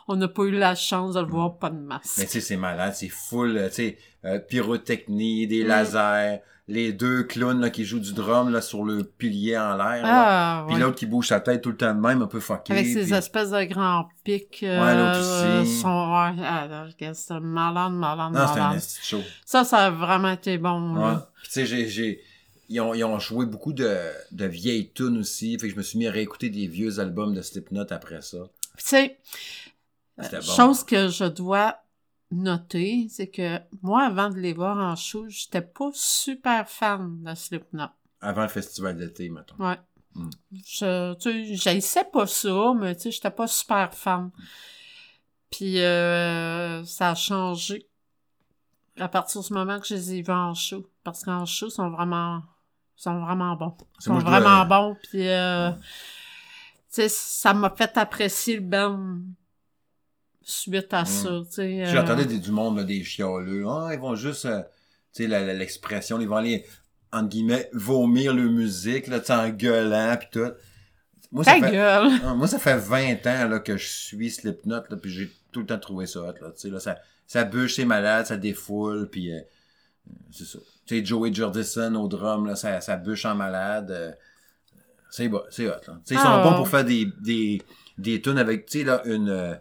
On n'a pas eu la chance de le voir pas de masque. Mais tu sais, c'est malade, c'est full, euh, tu sais, euh, pyrotechnie, des Mm. lasers, les deux clowns là, qui jouent du drum là, sur le pilier en l'air. Ah, Puis ouais. l'autre qui bouge sa tête tout le temps de même, un peu fucké. Avec ces puis- espèces de grands pics. Ouais, l'autre euh, aussi. sont, ouais, ah, c'était malade, malade, Non, c'était un malade. esti de show. Ça, ça a vraiment été bon, Ouais. Puis tu sais, j'ai, j'ai, ils ont, ils ont joué beaucoup de, de vieilles tunes aussi. Fait que je me suis mis à réécouter des vieux albums de Slipknot après ça. Tu sais, bon. chose que je dois noter, c'est que moi, avant de les voir en show, j'étais pas super fan de Slipknot. Avant le festival d'été, mettons. Ouais. Mm. Je, tu sais, pas ça, mais tu sais, j'étais pas super fan. Puis, euh, ça a changé à partir du moment que je les ai vus en show. Parce qu'en show, ils sont vraiment, ils sont vraiment bons. Ils sont dois- vraiment bons. Puis, euh, tu sais, ça m'a fait apprécier le band suite à Mm. ça, euh, J'entendais du monde, là, des chialeux. Ah, ils vont juste, euh, tu sais, l'expression, ils vont aller, entre guillemets, vomir leur musique, là, en gueulant, pis tout. Moi, ça Ta fait, gueule! Ah, moi, ça fait 20 ans, là, que je suis Slipknot, là, puis j'ai tout le temps trouvé ça hot, là, tu sais, là, ça, ça bûche, c'est malade, ça défoule, puis euh, c'est ça. Tu sais, Joey Jordison au drum, là, ça, ça bûche en malade, euh, c'est bon, c'est hot, là. Tu sais, ils sont Ah. bons pour faire des, des, des tunes avec, tu sais, là, une,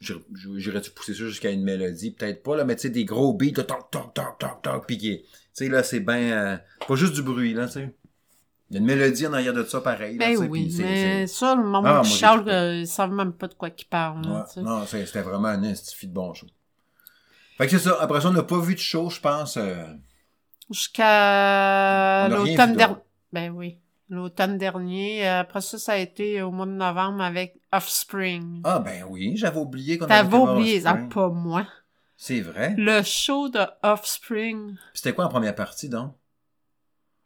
j'irais-tu pousser ça jusqu'à une mélodie, peut-être pas, là, mais tu sais, des gros beats, là, toc, toc, toc, toc, toc, puis qui- tu sais, là, c'est ben, euh, pas juste du bruit, là, tu sais. Il y a une mélodie en arrière de ça, pareil, là, Ben oui, mais ça, le moment Ah, chiale, trippé. euh, ils savent même pas de quoi qu'ils parlent, là, Ouais, sais. non, c'est- c'était vraiment un institut de bon show. Fait que c'est ça. Après ça, on n'a pas vu de show, je pense. euh, Jusqu'à l'automne dernier. Ben oui. L'automne dernier. Euh, Après ça, ça a été au mois de novembre avec Offspring. Ah, ben oui, j'avais oublié qu'on avait T'avais oublié, ah, pas moi. C'est vrai? Le show de Offspring. C'était quoi en première partie, donc?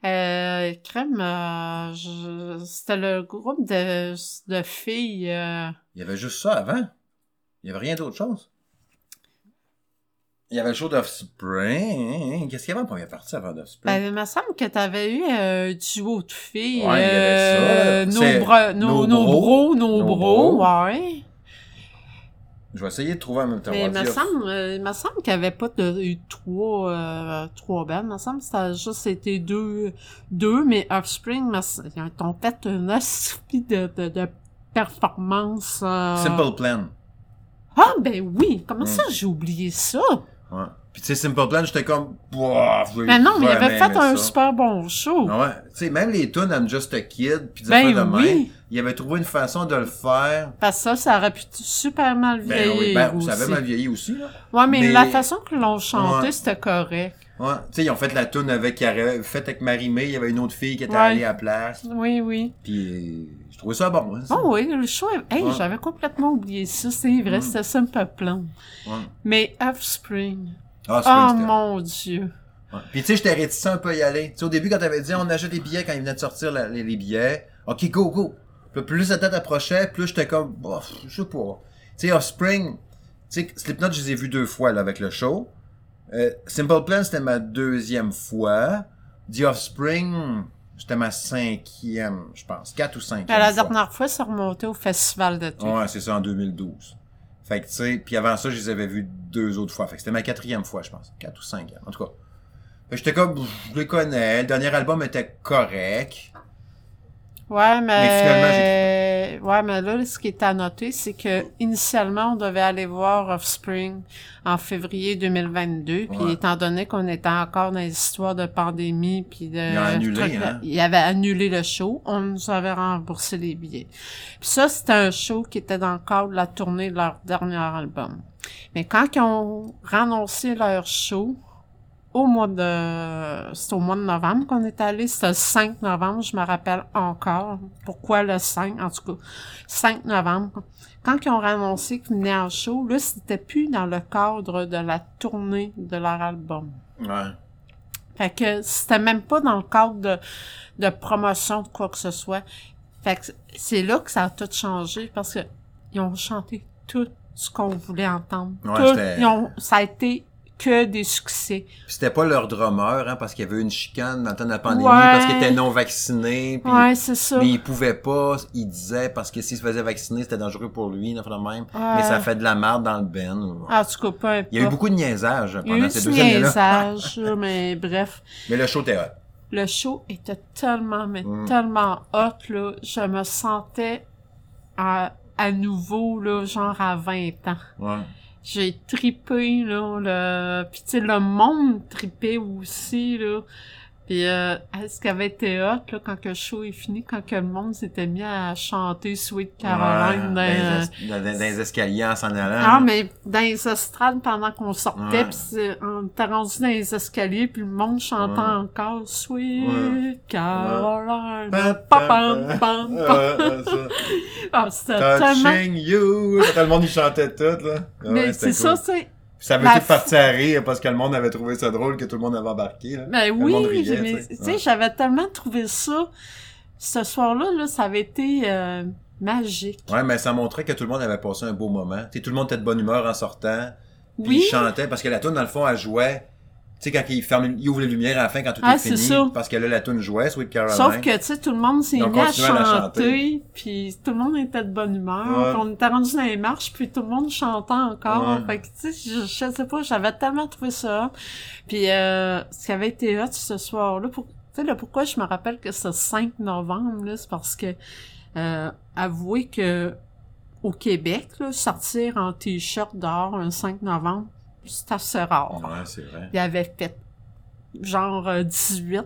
Euh, crème, euh, je- c'était le groupe de, de filles. euh, Il y avait juste ça avant? Il y avait rien d'autre chose? Il y avait le show d'Offspring. Qu'est-ce qu'il y avait en première partie avant d'Offspring? ben, il me semble que t'avais eu un duo de filles. Ouais, il y avait ça. euh, nos, bra- nos, nos bros. nos, bros, ouais. Je vais essayer de trouver en même temps. Mais il me semble, euh, il me semble qu'il n'y avait pas de, eu trois, euh, trois bandes. Il me semble que ça a juste été deux, deux, mais Offspring, ils ont fait une aspect de, de, de performance. euh, Simple Plan. Ah, ben oui! Comment Mm. ça, j'ai oublié ça? Ouais. Puis tu sais, Simple Plan, j'étais comme... Mais non, mais il avait fait un ça. super bon show. Ah Ouais, tu sais, même les tunes I'm Just a Kid, puis des Ben de oui. il avait trouvé une façon de le faire. Parce que ça, ça aurait pu super mal Ben vieillir oui, ben, aussi. ça avait mal vieilli aussi, là. Ouais, mais, mais- la façon que l'on chantait, Ouais. c'était correct. Ouais, tu sais, ils ont fait la tune avec, fait avec Marie-May, il y avait une autre fille qui était Ouais. allée à la place, Oui, oui. puis euh, je trouvais ça bon, hein, ça. Oh oui, le show, hey, Ouais. j'avais complètement oublié ça, c'est vrai, Mm. c'était Simple Plan. Mais Offspring, Ah, oh mon dieu. Puis tu sais, j'étais réticent un peu à y aller. Tu sais, au début, quand t'avais dit on achète les billets quand ils venaient de sortir la- les, les billets, ok, go, go. Puis plus la date approchait, plus j'étais comme, je sais pas. Tu sais, Offspring, tu sais, Slipknot, je les ai vus deux fois là, avec le show. Euh, Simple Plan, c'était ma deuxième fois. The Offspring, c'était ma cinquième, je pense. Quatre ou cinq. À la dernière fois, ça remontait au festival de tout. Ouais, c'est ça, en 2012. Fait que, tu sais, puis avant ça, je les avais vus deux autres fois. Fait que c'était ma quatrième fois, je pense. Quatre ou cinquième, en tout cas. J'étais comme, je les connais. Le dernier album était correct. Ouais, mais, Mais finalement, ouais, mais là, ce qui est à noter, c'est que initialement, on devait aller voir Offspring en février 2022, puis étant donné qu'on était encore dans les histoires de pandémie, puis de Ils annulé, hein? il avait annulé le show, on nous avait remboursé les billets. Puis ça, c'était un show qui était dans le cadre de la tournée de leur dernier album. Mais quand ils ont renoncé leur show, au mois de, c'était au mois de novembre qu'on est allé, c'était le 5 novembre, je me rappelle encore. Pourquoi le 5? En tout cas, 5 novembre. Quand ils ont annoncé qu'ils venaient en show, là, c'était plus dans le cadre de la tournée de leur album. Ouais. Fait que c'était même pas dans le cadre de, de promotion de quoi que ce soit. Fait que c'est là que ça a tout changé parce que ils ont chanté tout ce qu'on voulait entendre. Ouais, Tout- ils ont- ça a été que des succès. C'était pas leur drummer, hein, parce qu'il y avait une chicane dans le temps de la pandémie, Ouais. parce qu'il était non vacciné. Puis, Ouais, c'est ça. Mais il pouvait pas, il disait, parce que s'il se faisait vacciner, c'était dangereux pour lui, de même. Ouais. Mais ça fait de la merde dans le ben. ou- En tout cas, peu importe. Il y a eu beaucoup de niaisage Il y a pendant eu ces deux années-là. mais bref. Mais le show était hot. Le show était tellement, mais Mm. tellement hot, là. Je me sentais à, à nouveau, là, genre à 20 ans. Ouais. J'ai tripé, là, le... Puis, tu sais, le monde tripait aussi, là. Puis, euh, ce qui avait été hot, là, quand que le show est fini, quand que le monde s'était mis à chanter Sweet Caroline Ouais, dans, dans, dans- dans les escaliers en s'en allant. Ah, mais dans les estrades, pendant qu'on sortait, c'est- on était rendu dans les escaliers, puis le monde chantait Ouais. encore Sweet Ouais. Caroline. Pa, Pa, pa, pam, pa. pam, pam. Touching you! Tout le monde, il chantait tout, là. Mais c'est ça, c'est... Ça avait la tout parti à rire parce que le monde avait trouvé ça drôle que tout le monde avait embarqué, là. Ben le oui, tu sais. j'avais tellement trouvé ça... Ce soir-là, là, ça avait été euh, magique. Ouais, mais ça montrait que tout le monde avait passé un beau moment. Tu sais, tout le monde était de bonne humeur en sortant. Puis Oui. il chantait parce que la tune dans le fond, elle jouait. Tu sais, quand il ferme, il ouvre les lumières à la fin quand tout Ah, est fini. ça. Parce que là, la tune jouait, Sweet Caroline. Sauf que, tu sais, tout le monde s'est Ils mis à chanter, puis tout le monde était de bonne humeur. Puis On était rendu dans les marches, puis tout le monde chantait encore. Ouais. Fait que, tu sais, je, je sais pas, j'avais tellement trouvé ça. Puis, euh, ce qui avait été hot ce soir-là, pour, tu sais, là, pourquoi je me rappelle que c'est 5 novembre, là, c'est parce que, euh, avouez que, au Québec, là, sortir en t-shirt dehors un 5 novembre, c'est assez rare. Ouais, c'est vrai. Il avait fait genre euh, 18,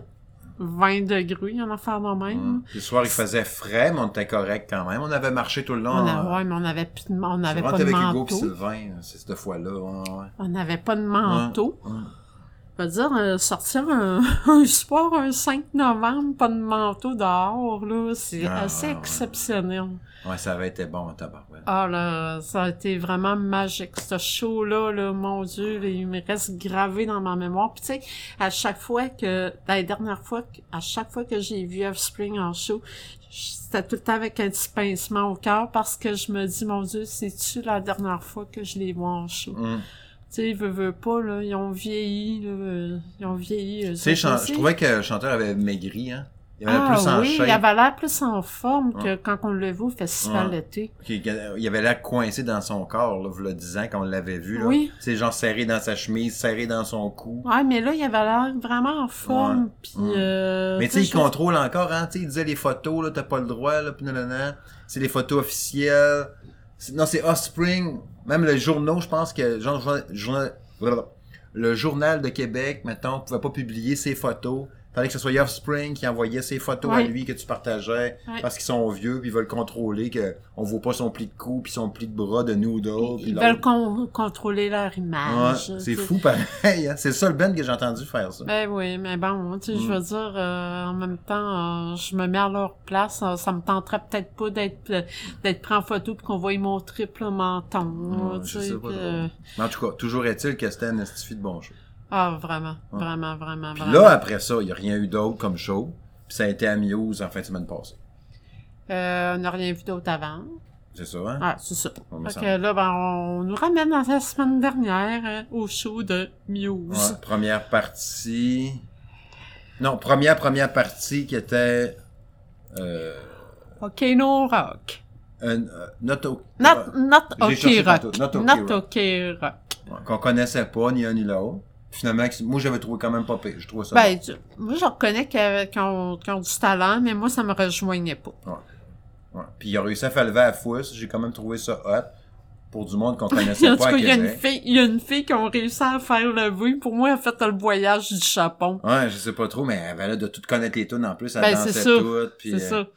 20 degrés, en affaire de même. Hum. Le soir, il faisait frais, mais on était correct quand même. On avait marché tout le long. On a- ouais, mais on avait plus de, on C'est avait vraiment pas de avec Hugo manteau. Sylvain, c'est cette fois-là. Ouais, ouais. On n'avait pas de manteau. Ouais. Je veux dire, euh, sortir un, un soir, un 5 novembre, pas de manteau dehors, là, c'est Ah, assez ouais, ouais. exceptionnel. Ouais, ça avait été bon, tabarouette. Ah là, ça a été vraiment magique. Ce show-là, là, mon Dieu, là, il me reste gravé dans ma mémoire. Puis tu sais, à chaque fois que, la dernière fois, à chaque fois que j'ai vu Offspring en show, c'était tout le temps avec un petit pincement au cœur parce que je me dis, mon Dieu, c'est-tu la dernière fois que je les vois en show? Hum. Tu sais, veux, veux pas, là, ils ont vieilli, là, ils ont vieilli. Tu sais, je trouvais que le chanteur avait maigri, hein. Il avait ah, plus en oui, il avait l'air plus en forme que Ouais. quand on l'a vu au festival Ouais. d'été. Il avait l'air coincé dans son corps, là, vous le disant, quand on l'avait vu, là. Oui. Sais, genre serré dans sa chemise, serré dans son cou. Ouais, mais là, il avait l'air vraiment en forme, Ouais. euh, Mais tu sais, il contrôle encore, hein. Tu sais, il disait les photos, là, t'as pas le droit, là, pis nanana. C'est les photos officielles. Non, c'est Offspring. Même le journal, je pense que, genre, journal- le journal de Québec, mettons, pouvait pas publier ses photos. Fallait que ce soit Offspring qui envoyait ses photos à lui que tu partageais Ouais. parce qu'ils sont vieux puis ils veulent contrôler que on voit pas son pli de cou puis son pli de bras de noodle. Ils l'autre. veulent con- contrôler leur image. Ouais, c'est fou pareil. Hein? C'est le seul Ben que j'ai entendu faire ça. Ben oui, mais bon, tu sais, je Mm. veux dire, euh, en même temps, euh, je me mets à leur place. euh, ça me tenterait peut-être pas d'être euh, d'être pris en photo puis qu'on voit mon triple menton. Tu je sais, pas Mais en tout cas, toujours est-il que c'était un de bon show. Ah, vraiment, vraiment, vraiment, Puis vraiment. là, après ça, il n'y a rien eu d'autre comme show. Puis ça a été à Muse en fin de semaine passée. Euh, on n'a rien vu d'autre avant. C'est ça, hein? Ah, c'est ça. Fait semble. que là, ben, on nous ramène dans la semaine dernière hein, au show de Muse. Ouais, première partie. Non, première, première partie qui était. Euh, OK, no rock. euh, not, o- Not, not rock. Not rock. OK rock. ouais, qu'on connaissait pas, ni un ni l'autre. Finalement, moi, j'avais trouvé quand même pas pire. Je trouvais ça. Ben, moi, je reconnais qu'ils ont, du talent, mais moi, ça me rejoignait pas. Ouais. Puis il a réussi à faire lever à fousse. J'ai quand même trouvé ça hot. Pour du monde qu'on connaissait pas il y, a une fille, il y a une fille qui a réussi à faire lever. Pour moi, elle a fait le voyage du Japon. Ouais, je sais pas trop, mais elle avait l'air de tout connaître les tunes en plus. Elle Ben, dansait c'est ça. toutes. Puis, C'est euh, ça.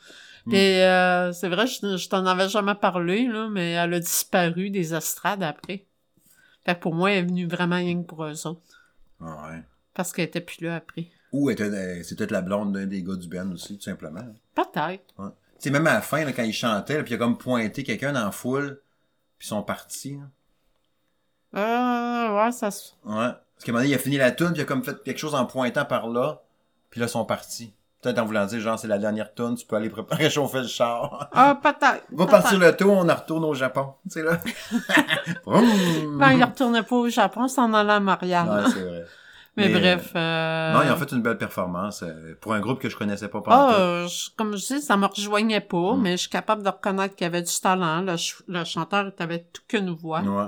Et euh, c'est vrai, je, je t'en avais jamais parlé, là, mais elle a disparu des estrades après. Fait que pour moi, elle est venue vraiment rien que pour eux autres. Ouais. Parce qu'elle était plus là après. Ou c'est peut-être la blonde d'un des gars du Ben aussi, tout simplement. Peut-être. Ouais. Tu sais, même à la fin, là, quand il chantait, là, puis il a comme pointé quelqu'un dans la foule, puis ils sont partis. là. Euh, ouais, ça se... Ouais. Parce qu'à un moment donné, il a fini la tune, puis il a comme fait quelque chose en pointant par là, puis là, ils sont partis. Peut-être en voulant dire, genre, c'est la dernière tune, tu peux aller préparer chauffer le char. Ah, peut-être. Va partir le tour, on en retourne au Japon. Tu sais, là. Ben, il retournait pas au Japon, c'est en allant à Montréal. Ouais, c'est vrai. mais, mais, bref. Euh... Non, ils ont fait une belle performance euh, pour un groupe que je connaissais pas Ah, pendant euh, je- comme je dis, ça me rejoignait pas, Mm. mais je suis capable de reconnaître qu'il y avait du talent. Le, ch- le chanteur avait tout qu'une voix. Ouais.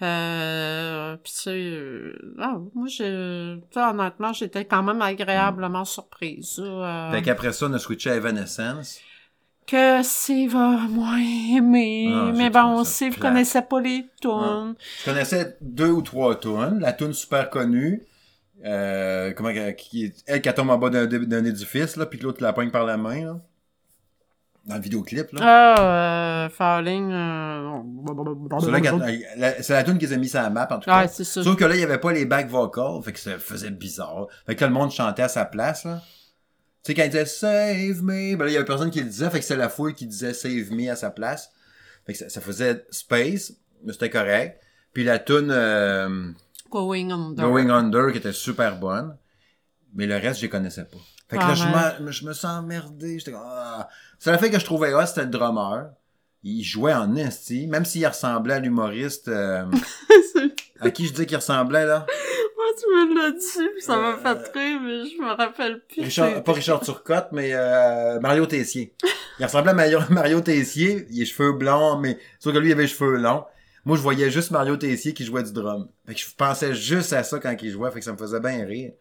Euh, puis tu euh, ah, moi, j'ai, honnêtement, j'étais quand même agréablement surprise. euh, Fait qu'après ça, on a switché à Evanescence. que Steve a moins aimé, Ah, mais bon, Steve connaissait pas les tunes. Je connaissais deux ou trois tunes. La tune super connue, euh, comment, qui, elle qui tombe en bas d'un, édifice, là, puis que l'autre la pogne par la main, là. Dans le vidéoclip, là. Ah, euh, Falling, euh... C'est la tune qu'ils ont mis sur la map, en tout cas. Ouais, c'est ça. Sauf que là, il n'y avait pas les back vocals, fait que ça faisait bizarre. Fait que là, le monde chantait à sa place, là. Tu sais, quand il disait Save me, ben là, il y avait personne qui le disait, fait que c'est la foule qui disait Save me à sa place. Fait que ça, ça faisait space, mais c'était correct. Puis la tune euh, Going Under. Going Under, qui était super bonne. Mais le reste, je les connaissais pas. Fait que Ah, là, je, m'en- je me sens emmerdé. J'étais comme, ah. C'est la fait que je trouvais hot, c'était le drummer. Il jouait en esti, même s'il ressemblait à l'humoriste, euh, à qui je dis qu'il ressemblait, là? Moi, tu me l'as dit, ça m'a Euh, fait rire, mais je me rappelle plus. Richard, pas Richard Turcotte, mais euh, Mario Tessier. Il ressemblait à Mario, Mario Tessier. Il a les cheveux blonds, mais sauf que lui, il avait les cheveux longs. Moi, je voyais juste Mario Tessier qui jouait du drum. Fait que je pensais juste à ça quand il jouait, fait que ça me faisait bien rire.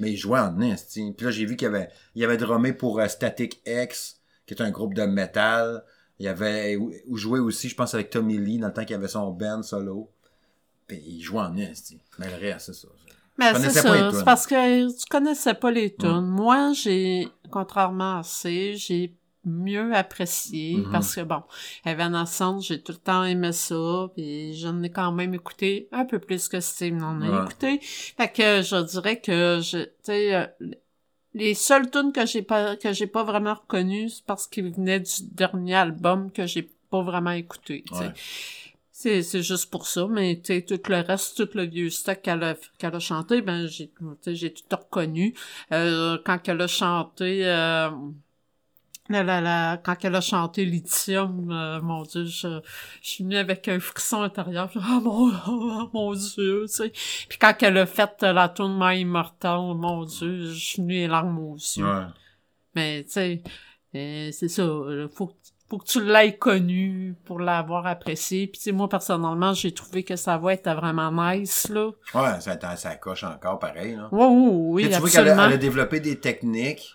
Mais il jouait en esti. Puis là, j'ai vu qu'il avait, il avait drummé pour euh, Static X, qui est un groupe de metal. Il avait ou, ou joué aussi, je pense, avec Tommy Lee, dans le temps qu'il avait son band solo. Puis il jouait en esti. Mais le reste, c'est ça. Mais c'est ça, c'est parce que tu connaissais pas les tunes. Moi, j'ai, contrairement à C, j'ai mieux apprécié Mhm. parce que bon, Evanescence, j'ai tout le temps aimé ça, puis j'en ai quand même écouté un peu plus que Steve n'en a Ouais. écouté. Fait que je dirais que je, tu sais, euh, les seules tunes que j'ai pas que j'ai pas vraiment reconnues, c'est parce qu'ils venaient du dernier album que j'ai pas vraiment écouté. Ouais. C'est, c'est juste pour ça, mais tu sais, tout le reste, tout le vieux stock qu'elle a, qu'elle a chanté, ben j'ai, tu sais, j'ai tout reconnu. Euh, quand elle a chanté, euh, la, la, la- quand elle a chanté Lithium, euh, mon Dieu, je, je suis venue avec un frisson intérieur. Je- Ah mon, oh, mon Dieu, tu sais. Puis quand elle a fait euh, la tourne My Immortal, mon Dieu, je suis venue les larmes aux yeux. Ouais. Mais tu sais, euh, c'est ça. euh, Faut, que- faut que tu l'aies connu pour l'avoir apprécié. Puis tu sais, moi personnellement, j'ai trouvé que sa voix était vraiment nice là. Ouais, ça, ça coche encore pareil, là. Oui, oui, oui, Tu sais, tu vois qu'elle a, absolument. elle a développé des techniques.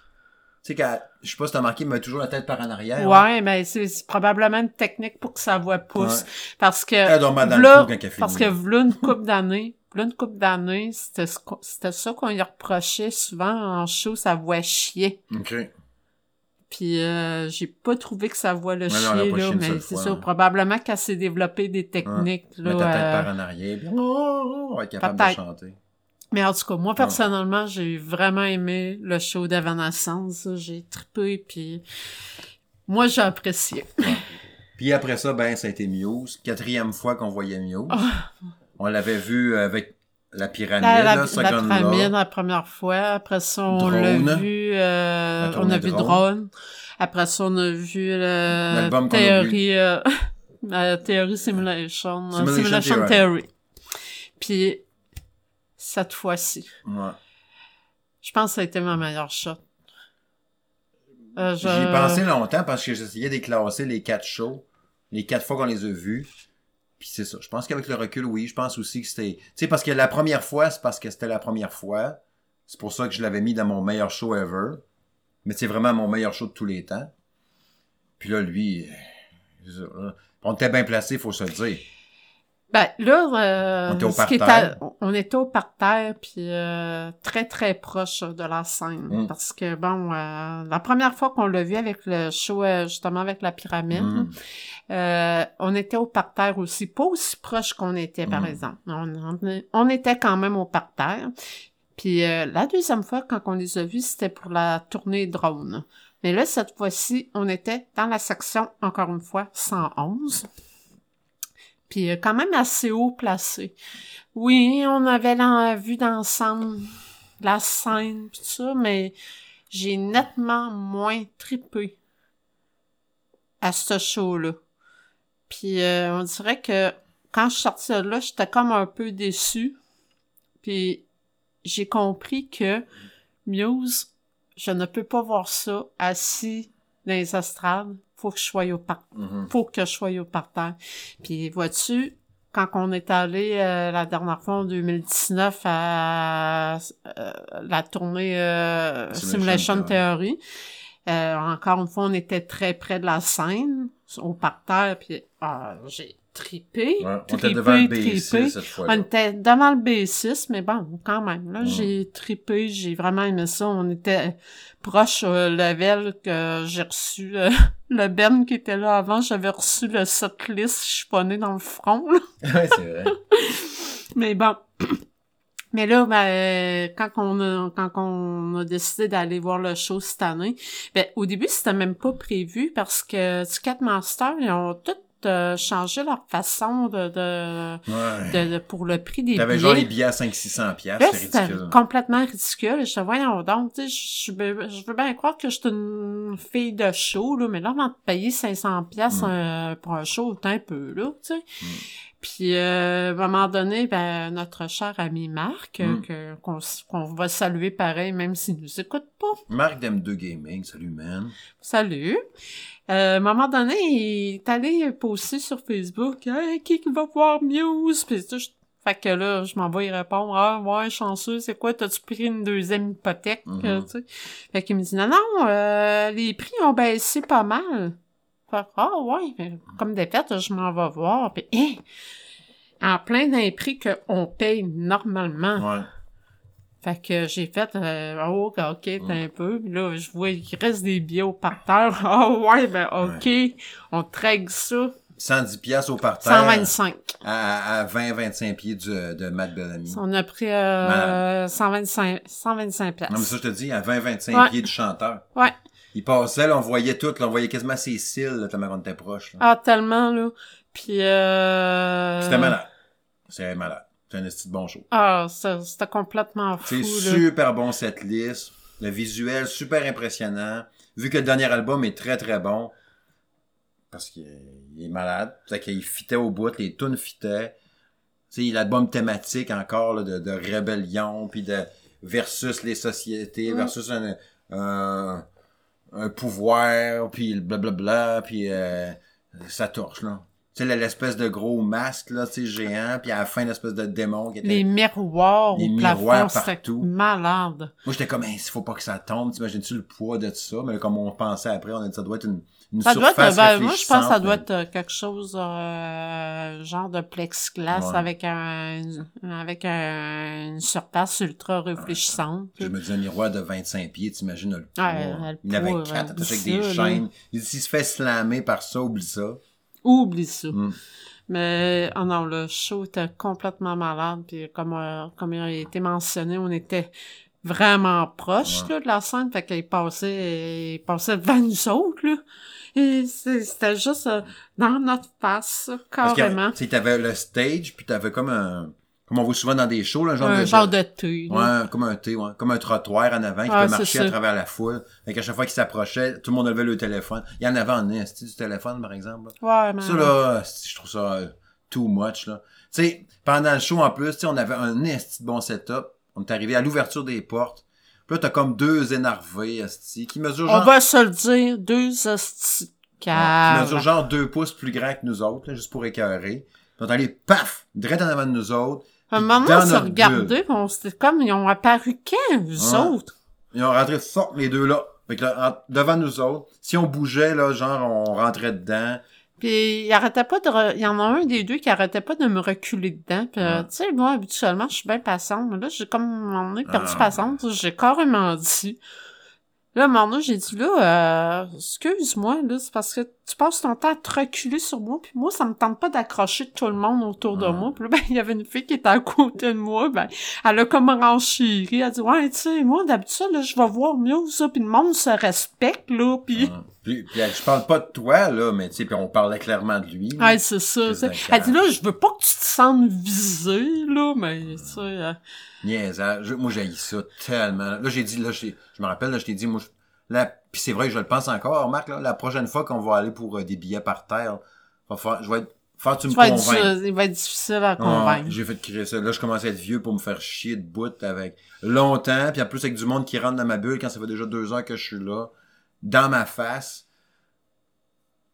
Tu sais, qu'elle- je sais pas si t'as marqué, mais toujours la tête par en arrière. hein. Ouais, mais c'est probablement une technique pour que sa voix pousse. Ouais. Parce que Elle dans v'là- le quand parce que v'là une couple d'années, v'là une couple d'années, c'était ça qu'on lui reprochait souvent en show, sa voix chier. OK. Puis euh, j'ai pas trouvé que sa voix le Ouais, chier, là, mais c'est ça. hein. Probablement qu'elle s'est développée des techniques, là. Mettre ta tête euh, par en arrière. Puis, oh, on va être capable de chanter. Mais en tout cas, moi, personnellement, j'ai vraiment aimé le show d'Evanescence. J'ai trippé, puis moi, j'ai apprécié. Puis après ça, ben, ça a été Muse. Quatrième fois qu'on voyait Muse. Ah. On l'avait vu avec la pyramide, La, la, là, la pyramide, la première fois. Après ça, on l'a vu, euh, La on a vu Drone. Drone. Après ça, on a vu le L'album qu'on a théorie, euh, la théorie simulation, euh, Simulation simulation Theory. theory. Puis, cette fois-ci, Ouais. je pense que ça a été ma meilleure shot. Euh, je- J'y ai pensé longtemps parce que j'essayais de classer les quatre shows, les quatre fois qu'on les a vus. Puis c'est ça. Je pense qu'avec le recul, oui, je pense aussi que c'était... Tu sais, parce que la première fois, c'est parce que c'était la première fois. C'est pour ça que je l'avais mis dans mon meilleur show ever. Mais c'est vraiment mon meilleur show de tous les temps. Puis là, lui... euh. On était bien placé, faut se le dire. Ben là, euh, On était au ce qui parterre. était- on était au parterre, puis euh, très très proche de la scène, Mm. parce que bon, euh, la première fois qu'on l'a vu avec le show euh, justement avec la pyramide, Mm. euh, on était au parterre aussi, pas aussi proche qu'on était par Mm. exemple. On, on- on était quand même au parterre. Puis euh, la deuxième fois quand on les a vus, c'était pour la tournée drone. Mais là cette fois-ci, on était dans la section encore une fois 111. Puis euh, quand même assez haut placé. Oui, on avait la vue d'ensemble, la scène, pis ça, mais j'ai nettement moins trippé à ce show-là. Puis euh, on dirait que quand je suis de là, j'étais comme un peu déçue. Puis j'ai compris que Muse, je ne peux pas voir ça assis dans les estrades. Faut que je sois au par... Mhm. Faut que je sois au parterre. Puis vois-tu, quand on est allé euh, la dernière fois en 2019 à euh, la tournée euh, Simulation. Theory, euh, encore une fois, on était très près de la scène, au parterre, puis ah, j'ai tripé, Ouais, on tripé, était devant le tripé. B6 cette fois-là. On était devant le B6, mais bon, quand même, là, Mm. j'ai tripé, j'ai vraiment aimé ça. On était proche au level que j'ai reçu euh, le Ben qui était là avant, j'avais reçu le setlist chiffonné dans le front, ouais, c'est vrai. Mais bon. Mais là, ben, quand on a, quand on a décidé d'aller voir le show cette année, ben, au début, c'était même pas prévu parce que Ticketmaster, ils ont tout euh, changé leur façon de, de, Ouais. de, de- pour le prix des T'avais billets. genre les billets à 500-600$, piastres, Là, c'est ridicule. complètement ridicule. Je te voyons donc, tu sais, je, je, veux bien croire que je suis une fille de show, là, mais là, avant de payer 500 pièces Mm. pour un show, un peu, là, tu sais. Mm. Puis, euh, à un moment donné, ben, notre cher ami Marc, euh, Mm. que, qu'on, va saluer pareil, même s'il nous écoute pas. Marc d'M2 Gaming, salut man. Salut! Euh, à un moment donné, il est allé poster sur Facebook, hey, qui va voir Muse? Puis tout, je- fait que là, je m'en vais y répondre, ah, ouais, chanceux, c'est quoi, t'as-tu pris une deuxième hypothèque, Mhm. euh, tu sais? Fait qu'il me dit, non, non, euh, les prix ont baissé pas mal. Fait ah, ouais, mais comme des fêtes, je m'en vais voir. Puis, hein, en plein d'un prix qu'on paye normalement. Ouais. Fait que j'ai fait, euh, oh, ok, Mm. un peu. Puis là, je vois qu'il reste des billets au parterre. Ah ouais, ben ok, on trague ça. 110 piastres au parterre. 125. À, à 20-25 pieds du, de Matt Bellamy. On a pris euh, 125, 125 places. Non, mais ça, je te dis, à 20-25 Ouais. pieds du chanteur. Ouais. Il passait, là, on voyait tout, là, on voyait quasiment ses cils, là, tellement on était proche. là. Ah, tellement, là. Puis, euh... C'était malade. C'est malade. C'est un esti de bon show. Ah, c'était complètement fou, C'est super bon cette liste. Le visuel, super impressionnant. Vu que le dernier album est très très bon. Parce qu'il il est malade. C'est qu'il fitait au bout, les tunes fitaient. Tu sais, l'album thématique encore là, de, de rébellion, puis de versus les sociétés, Mm. versus un, un, un pouvoir, puis le blablabla, puis euh, ça torche, là. Tu sais, l'espèce de gros masque, là, tu sais, géant, puis à la fin, l'espèce de démon qui était... Les miroirs Les au miroirs plafond, partout. malade. Moi, j'étais comme, il faut pas que ça tombe. T'imagines-tu le poids de tout ça? Mais comme on pensait après, on a dit, ça doit être une, une Ça doit être, ben, moi, je pense que ça doit être euh, quelque chose, euh, genre de plexiglas Ouais. avec un, avec un, une surface ultra réfléchissante. Je me dis, un miroir de 25 pieds, t'imagines le poids. Ouais, Il y en avait quatre, attaché avec des chaînes. Il s'il se fait slammer par ça, oublie ça. Oublie ça. Mm. Mais, oh non, le show était complètement malade. Puis comme, euh, comme il a été mentionné, on était vraiment proche Ouais. là, de la scène. Fait qu'il passait, il passait devant nous autres. Là. C'était juste euh, dans notre face, carrément. tu sais, t'avais le stage, puis t'avais comme un, comme on voit souvent dans des shows, là, genre un de, genre de thé. là. Ouais, comme un T, ouais. Comme un trottoir en avant qui peut marcher à travers la foule. Fait qu'à chaque fois qu'il s'approchait, tout le monde levait le téléphone. Il y en avait en esti du téléphone, par exemple. là? Ouais, mais... Ça, là, je trouve ça euh, too much, là. Tu sais, pendant le show, en plus, tu sais, on avait un esti de bon setup. On est arrivé à l'ouverture des portes. Puis là, t'as comme deux énervés, esti, qui mesurent On genre... va se le dire, deux hosties Ouais, qui mesurent genre deux pouces plus grands que nous autres, là, juste pour écœurer. Puis on est allé, paf! Direct en avant de nous autres. À un moment, on s'est notre regardé, bulle. puis on s'était comme, ils ont apparu quand, vous Ouais. autres? Ils ont rentré fort, les deux là. Fait que là, en- devant nous autres, si on bougeait, là, genre, on rentrait dedans. Puis il arrêtait pas de... re- Il y en a un des deux qui arrêtait pas de me reculer dedans. Puis, euh, tu sais, moi, habituellement, je suis bien patiente. Mais là, j'ai comme, moment donné, perdu Ah. patience. J'ai carrément dit... Là, maintenant, j'ai dit, là, euh, excuse-moi, là, c'est parce que tu passes ton temps à te reculer sur moi, puis moi, ça me tente pas d'accrocher tout le monde autour de moi. Puis là, ben, il y avait une fille qui était à côté de moi, ben, elle a comme renchéri, elle a dit, ouais, tu sais, moi, d'habitude, là, je vais voir mieux ça, puis le monde se respecte, là, puis... Ouais. Puis, puis, je parle pas de toi, là, mais tu sais, puis on parlait clairement de lui. là. Ouais, c'est ça, Elle dit, là, je veux pas que tu te sentes visé, là, mais, tu sais... euh, Niaisage. Je- Moi, j'ai ça tellement. Là, j'ai dit, là, je me rappelle, là, je t'ai dit, moi, je- là, puis c'est vrai que je le pense encore, Marc, là, la prochaine fois qu'on va aller pour euh, des billets par terre, va faire, je vais être, faire tu me dur- il va être difficile à convaincre. j'ai fait créer ça. Là, je commence à être vieux pour me faire chier de bout avec longtemps, puis en plus avec du monde qui rentre dans ma bulle quand ça fait déjà deux heures que je suis là, dans ma face.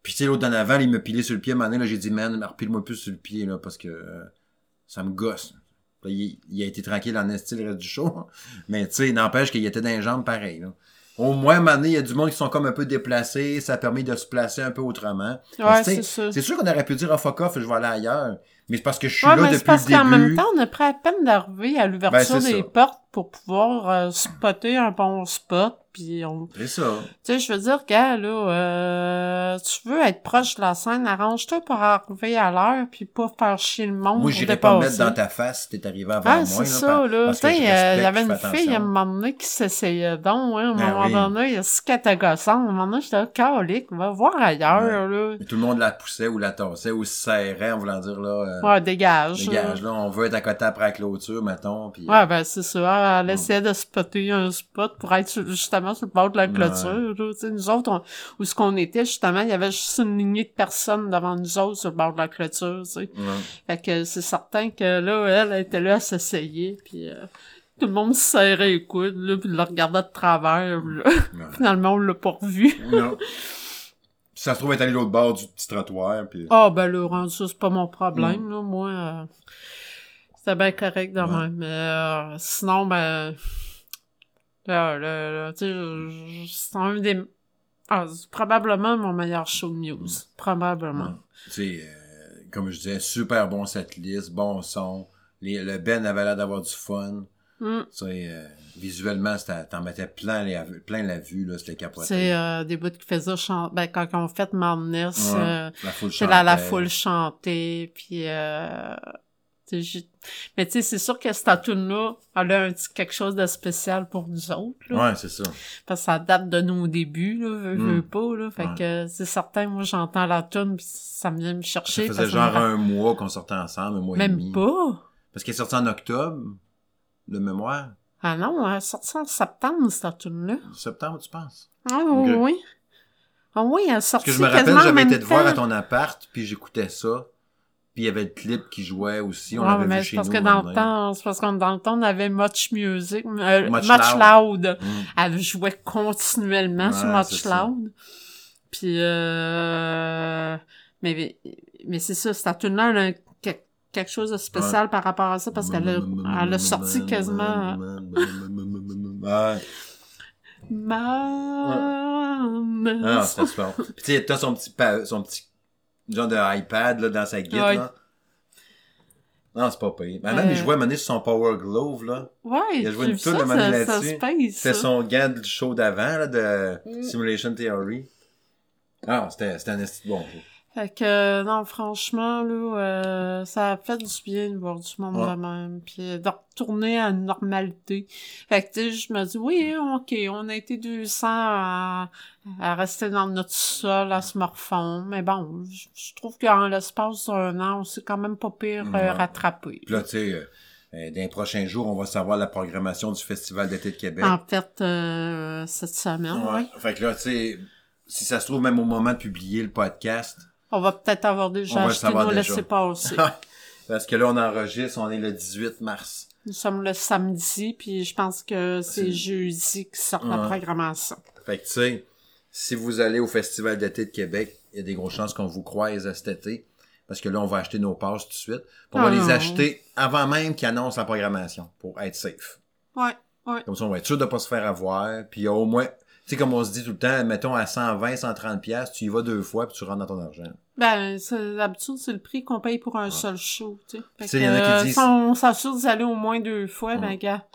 Puis tu sais, l'autre d'en avant, il me pilait sur le pied. À un moment donné, là, j'ai dit, man, repile-moi plus sur le pied, là, parce que euh, ça me gosse. Là, il, il a été tranquille en esti le reste du show. Mais tu sais, n'empêche qu'il était dans les jambes pareil. Là. Au moins, à il y a du monde qui sont comme un peu déplacés. Ça a permis de se placer un peu autrement. Ouais, c'est ça. c'est sûr qu'on aurait pu dire, ah, fuck off, je vais aller ailleurs. Mais c'est parce que je suis Ouais, là mais depuis parce le qu'en même début. temps, on a pris à peine d'arriver à l'ouverture Ben, des ça. portes pour pouvoir euh, spotter un bon spot, puis on... C'est ça. Tu sais, je veux dire, gars, là, euh, tu veux être proche de la scène, arrange-toi pour arriver à l'heure, puis pas faire chier le monde Moi, j'irais pas me mettre dans ta face si t'es arrivé avant Ah, moi. c'est ça, là. Tu sais, euh, il y avait une fille, à un moment donné, qui s'essayait donc, hein. À un Ben moment oui. donné, il y a. À un moment donné, j'étais calique, va voir ailleurs, là. Mais tout le monde la poussait ou la tassait ou se serrait en voulant dire, là, euh, Ouais, dégage. dégage, là, on veut être à côté après la clôture, mettons. Puis, Ouais, ben c'est ça. Elle essayait de spotter un spot pour être sur- justement sur le bord de la clôture. nous autres, on- où ce qu'on était, justement, il y avait juste une lignée de personnes devant nous autres sur le bord de la clôture. Ouais. Fait que c'est certain que là, elle, elle était là à s'essayer. Puis euh, tout le monde se serrait les coudes, là, puis le regardait de travers. là. Ouais. Finalement, on l'a pas revu. Non. Ça se trouve être allé l'autre bord du petit trottoir, puis... Ah, ben là, rendu ça, c'est pas mon problème, là. Moi, euh, c'était bien correct de Ouais. même. Mais euh, sinon, ben... Là, là, là, tu sais, c'est un des... Ah, c'est probablement mon meilleur show de news. Probablement. Tu sais, euh, comme je disais, super bon setlist, bon son. Les, le Ben avait l'air d'avoir du fun. Mm. Tu sais, euh, visuellement, t'en mettais plein, les, plein la vue, là, c'était capoté. C'est euh, des bouts qui faisaient chanter... Ben, quand on fait Madness, Ouais. euh, la foule c'est la, la chantait. foule chanter, puis... Mais tu sais, c'est sûr que cette tune-là, elle a un petit quelque chose de spécial pour nous autres, là. Ouais, c'est ça. Parce que ça date de nos débuts, là, veux, Mm. veux pas, là. Fait Ouais. que c'est certain, moi, j'entends la tune pis ça me vient me Ça chercher. faisait parce que genre ça me un mois qu'on sortait ensemble, un mois rappelle- et Même demi. pas. Parce qu'elle est sortie en octobre, de mémoire. Ah non, elle est sortie en septembre, cette tune-là. Septembre, tu penses? Ah Ok. oui. Ah oui, elle est Parce sortie que je me rappelle, j'avais même été te voir à ton appart, puis j'écoutais ça. Puis il y avait le clip qui jouait aussi, on Ouais, l'avait vu c'est chez parce nous. que dans le temps, c'est parce qu'on dans le temps, on avait Much Music, euh, Much Much, Loud. Loud. Mm. Elle jouait continuellement sur Much c'est. Loud. Puis, euh, mais, mais c'est ça, cette tune-là, elle a que- quelque chose de spécial par rapport à ça parce qu'elle a, elle a sorti quasiment. Ma... Ah, c'était super. Puis tu sais, t'as son petit, son petit genre de iPad là, dans sa guitare. Ouais. Là. Non, c'est pas payé. Mais même, il Euh. jouait à donné sur son Power Glove, là. Ouais, Il a joué une toune ça là-dessus. C'était son gars du show d'avant, là, de Mm. Simulation Theory. Ah, c'était, un bon. Fait que, non, franchement, là, euh, ça a fait du bien de voir du monde Ouais. de même, puis de retourner à une normalité. Fait que, tu sais, je me dis, oui, OK, on a été 200 à, à rester dans notre sol, à se morfondre, mais bon, je, trouve qu'en l'espace d'un an, on s'est quand même pas pire euh, Ouais. rattrapé. Puis là, tu sais, euh, euh, dans les prochains jours, on va savoir la programmation du Festival d'été de Québec. En fait, euh, cette semaine, Ouais. oui. Fait que là, tu sais, si ça se trouve, même au moment de publier le podcast, On va peut-être avoir On déjà le acheté nos laissés-passer. parce que là, on enregistre, on est le 18 mars. Nous sommes le samedi, puis je pense que c'est jeudi qui sort la programmation. Fait que, tu sais, si vous allez au Festival d'été de Québec, il y a des grosses chances qu'on vous croise cet été. Parce que là, on va acheter nos passes tout de suite. On va Ah. les acheter avant même qu'ils annoncent la programmation pour être safe. Ouais, ouais. Comme ça, on va être sûr de pas se faire avoir. Puis il y a au moins, sais, comme on se dit tout le temps, mettons à 120, 130 pièces, tu y vas deux fois puis tu rentres dans ton argent. Ben, c'est- d'habitude, c'est le prix qu'on paye pour un seul show, tu sais. Tu y en a qui euh, disent- si on s'assure d'y aller au moins deux fois, Ouais. ben, gars,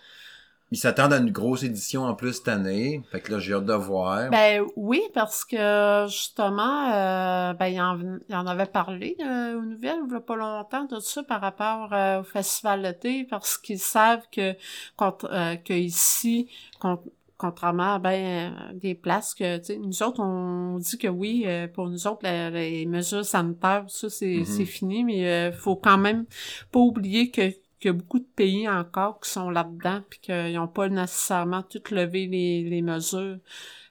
Ils s'attendent à une grosse édition en plus cette année. Fait que là, j'ai hâte de voir. Ben oui, parce que justement, euh, ben il en, il en avait parlé euh, aux nouvelles il y a pas longtemps de ça par rapport euh, au festival d'été, parce qu'ils savent que euh, que ici, contre, contrairement à ben des places que tu sais nous autres on dit que oui euh, pour nous autres la- les mesures sanitaires ça c'est c'est fini mais euh, faut quand même pas oublier que qu'il y a beaucoup de pays encore qui sont là-dedans puis qu'ils n'ont pas nécessairement tout levé les, les mesures.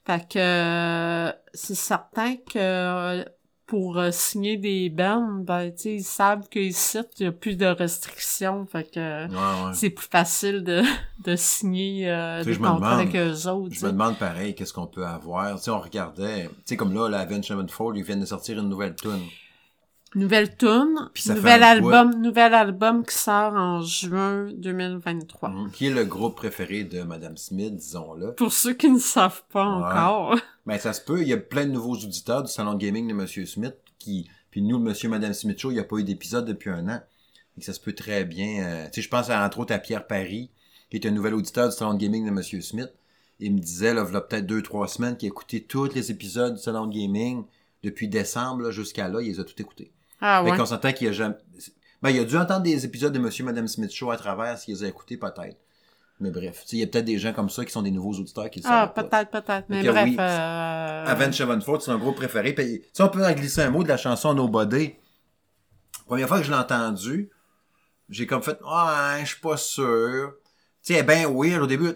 Fait que euh, c'est certain que euh, pour euh, signer des bandes, ben, tu sais, ils savent qu'ici, il y a plus de restrictions. Fait que Ouais, ouais. c'est plus facile de, de signer euh, des contrats demande- avec eux autres. Je me demande pareil, qu'est-ce qu'on peut avoir? Tu on regardait, tu sais, comme là, la Avenged Sevenfold, ils viennent de sortir une nouvelle tune. Nouvelle tune, Puis ça fait nouvel un album, nouvel album qui sort en juin 2023. Mhm. Qui est le groupe préféré de Madame Smith, disons-le. Pour ceux qui ne savent pas Ouais. encore. Ben, ça se peut. Il y a plein de nouveaux auditeurs du salon de gaming de Monsieur Smith qui, puis nous, le Monsieur Madame Smith Show, il n'y a pas eu d'épisode depuis un an. Et ça se peut très bien. euh, tu sais, je pense à, entre autres à Pierre Paris, qui est un nouvel auditeur du salon de gaming de Monsieur Smith. Il me disait, là, il y a peut-être deux, trois semaines, qu'il a écouté tous les épisodes du salon de gaming depuis décembre jusqu'à là. Il les a tous écoutés. Ah Fait ouais. qu'on s'entend qu'il a jamais. Ben, il a dû entendre des épisodes de Monsieur Madame Smith Show à travers s'il les a écoutés, peut-être. Mais bref, il y a peut-être des gens comme ça qui sont des nouveaux auditeurs qui le Ah, peut-être, peut-être. Mais bref. oui, euh, Avenged Sevenfold, c'est un gros préféré. Puis, si on peut en glisser un mot de la chanson Nobody, première fois que je l'ai entendu, j'ai comme fait, ah, je suis pas sûr. Tu sais, bien weird au début.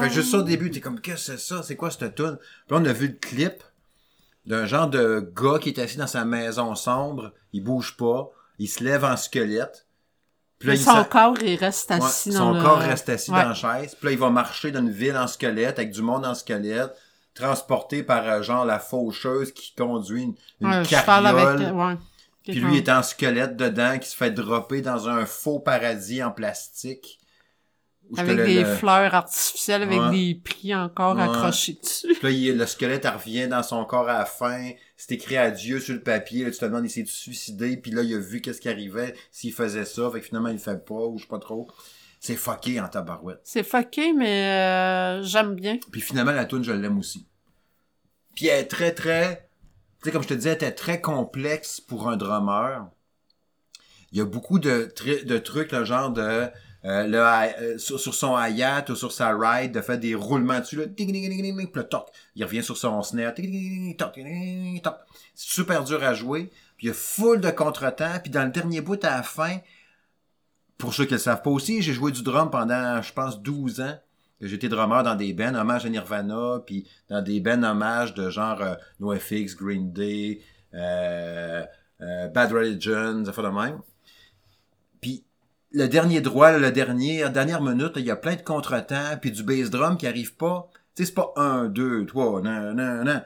Fait juste ça au début, t'es comme, qu'est-ce que c'est ça? C'est quoi cette tune? Puis on a vu le clip d'un genre de gars qui est assis dans sa maison sombre, il bouge pas, il se lève en squelette. Puis là, Mais il son s'a- corps, il reste Ouais, assis dans son le... corps reste assis Ouais. dans la chaise. Puis là, il va marcher dans une ville en squelette, avec du monde en squelette, transporté par, euh, genre, la faucheuse qui conduit une, une Ouais, carriole. avec... Ouais. Puis lui est en squelette dedans, qui se fait dropper dans un faux paradis en plastique. Avec le- des le- fleurs artificielles, avec Ouais. des prix encore Ouais. accrochés dessus. Puis là, il- le squelette, elle revient dans son corps à la fin. C'est écrit adieu sur le papier. Là, tu te demandes, il s'est suicidé. Puis là, il a vu qu'est-ce qui arrivait s'il faisait ça. Fait que finalement, il le fait pas, ou je sais pas trop. C'est fucké en tabarouette. C'est fucké, mais euh, j'aime bien. Puis finalement, la tune je l'aime aussi. Puis elle est très, très... Tu sais, comme je te disais, elle était très complexe pour un drummer. Il y a beaucoup de, de trucs, le genre de... euh, euh, sur, son hi-hat ou sur sa ride, de faire des roulements dessus, là, le toc. Il revient sur son snare, toc, super dur à jouer. Puis il y a full de contretemps. Puis dans le dernier bout, à la fin, pour ceux qui le savent pas aussi, j'ai joué du drum pendant, je pense, 12 ans. J'étais drummer dans des bands, hommage à Nirvana, puis dans des bands hommage de genre euh, NoFX, Green Day, euh, euh, Bad Religion, ça fait de même. Puis le dernier droit, là, le dernier, la dernière minute, là, il y a plein de contretemps, puis du bass drum qui arrive pas. Tu sais, c'est pas un, deux, trois, non, non, non.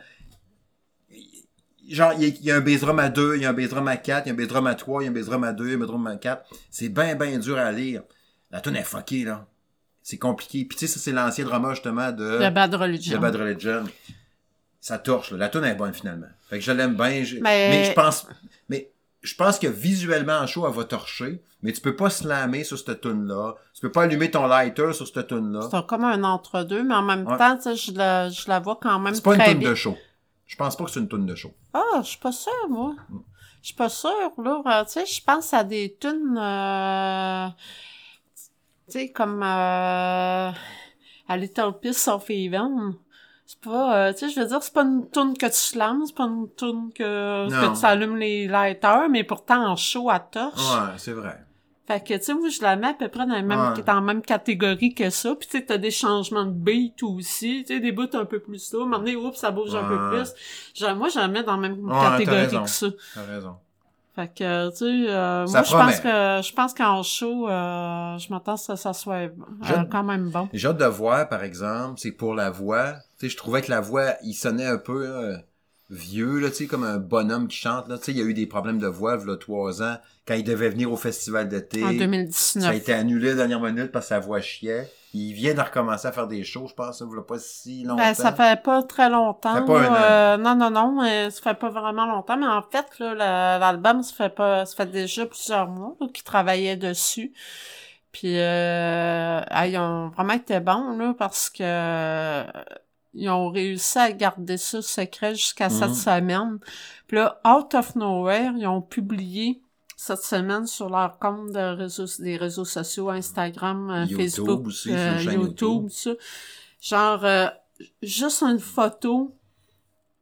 Genre, il y, a- un bass drum à deux, il y a un bass drum à quatre, il y a un bass drum à trois, il y a un bass drum à deux, il y a un bass drum à quatre. C'est bien, bien dur à lire. La tune est fuckée, là. C'est compliqué. Puis tu sais, ça, c'est l'ancien drummer, justement, de... Le Bad Religion. The Bad Religion. Ça torche, là. La tune est bonne, finalement. Fait que je l'aime bien. je- Mais- Mais... je pense... Mais je pense que visuellement, en show, elle va torcher. Mais tu peux pas slammer sur cette tune-là. Tu peux pas allumer ton lighter sur cette tune-là. C'est comme un entre-deux, mais en même Ouais. temps, je la, je la vois quand même C'est pas une tune de show. Je pense pas que c'est une tune de show. Ah, je suis pas sûre, moi. Je suis pas sûre, là. Euh, Tu sais, je pense à des tunes, euh, tu sais, comme euh, à Little Piece of Heaven. C'est pas, euh, tu sais, je veux dire, c'est pas une tune que tu slams, c'est pas une tune que, que tu allumes les lighters, mais pourtant en show à torche. Ouais, c'est vrai. Fait que, tu sais, moi, je la mets à peu près dans la même, Ouais. dans la même catégorie que ça. Puis, tu sais, t'as des changements de beat aussi. Tu sais, des bouts un peu plus là. Maintenant, oups, ça bouge un peu plus. Je- moi, je la mets dans la même Ouais, catégorie raison. que ça. T'as raison. Fait que, tu sais, euh, moi, je pense que, je pense qu'en show, euh, je m'attends à ce que ça soit euh, quand même bon. J'ai hâte de voir, par exemple, c'est pour la voix. Tu sais, je trouvais que la voix, il sonnait un peu euh, vieux, là, tu sais, comme un bonhomme qui chante, là. Tu sais, il y a eu des problèmes de voix, là, trois ans, quand il devait venir au festival d'été. En Ça a 2019. été annulé à la dernière minute parce que sa voix chiait. Il vient de recommencer à faire des shows, je pense, ça ne pas si longtemps. Ben, ça fait pas très longtemps. Ça fait pas là. un an. Non, non, non, mais ça fait pas vraiment longtemps. Mais en fait, l'album, ça fait pas, ça fait déjà plusieurs mois là, qu'il travaillait dessus. Puis euh, ah, ils ont vraiment été bons là parce que euh, ils ont réussi à garder ça secret jusqu'à cette Mhm. semaine. Puis là, out of nowhere, ils ont publié cette semaine sur leur compte de réseaux, des réseaux sociaux, Instagram, euh, YouTube Facebook, aussi, euh, YouTube, YouTube. tout ça. Genre, euh, juste une photo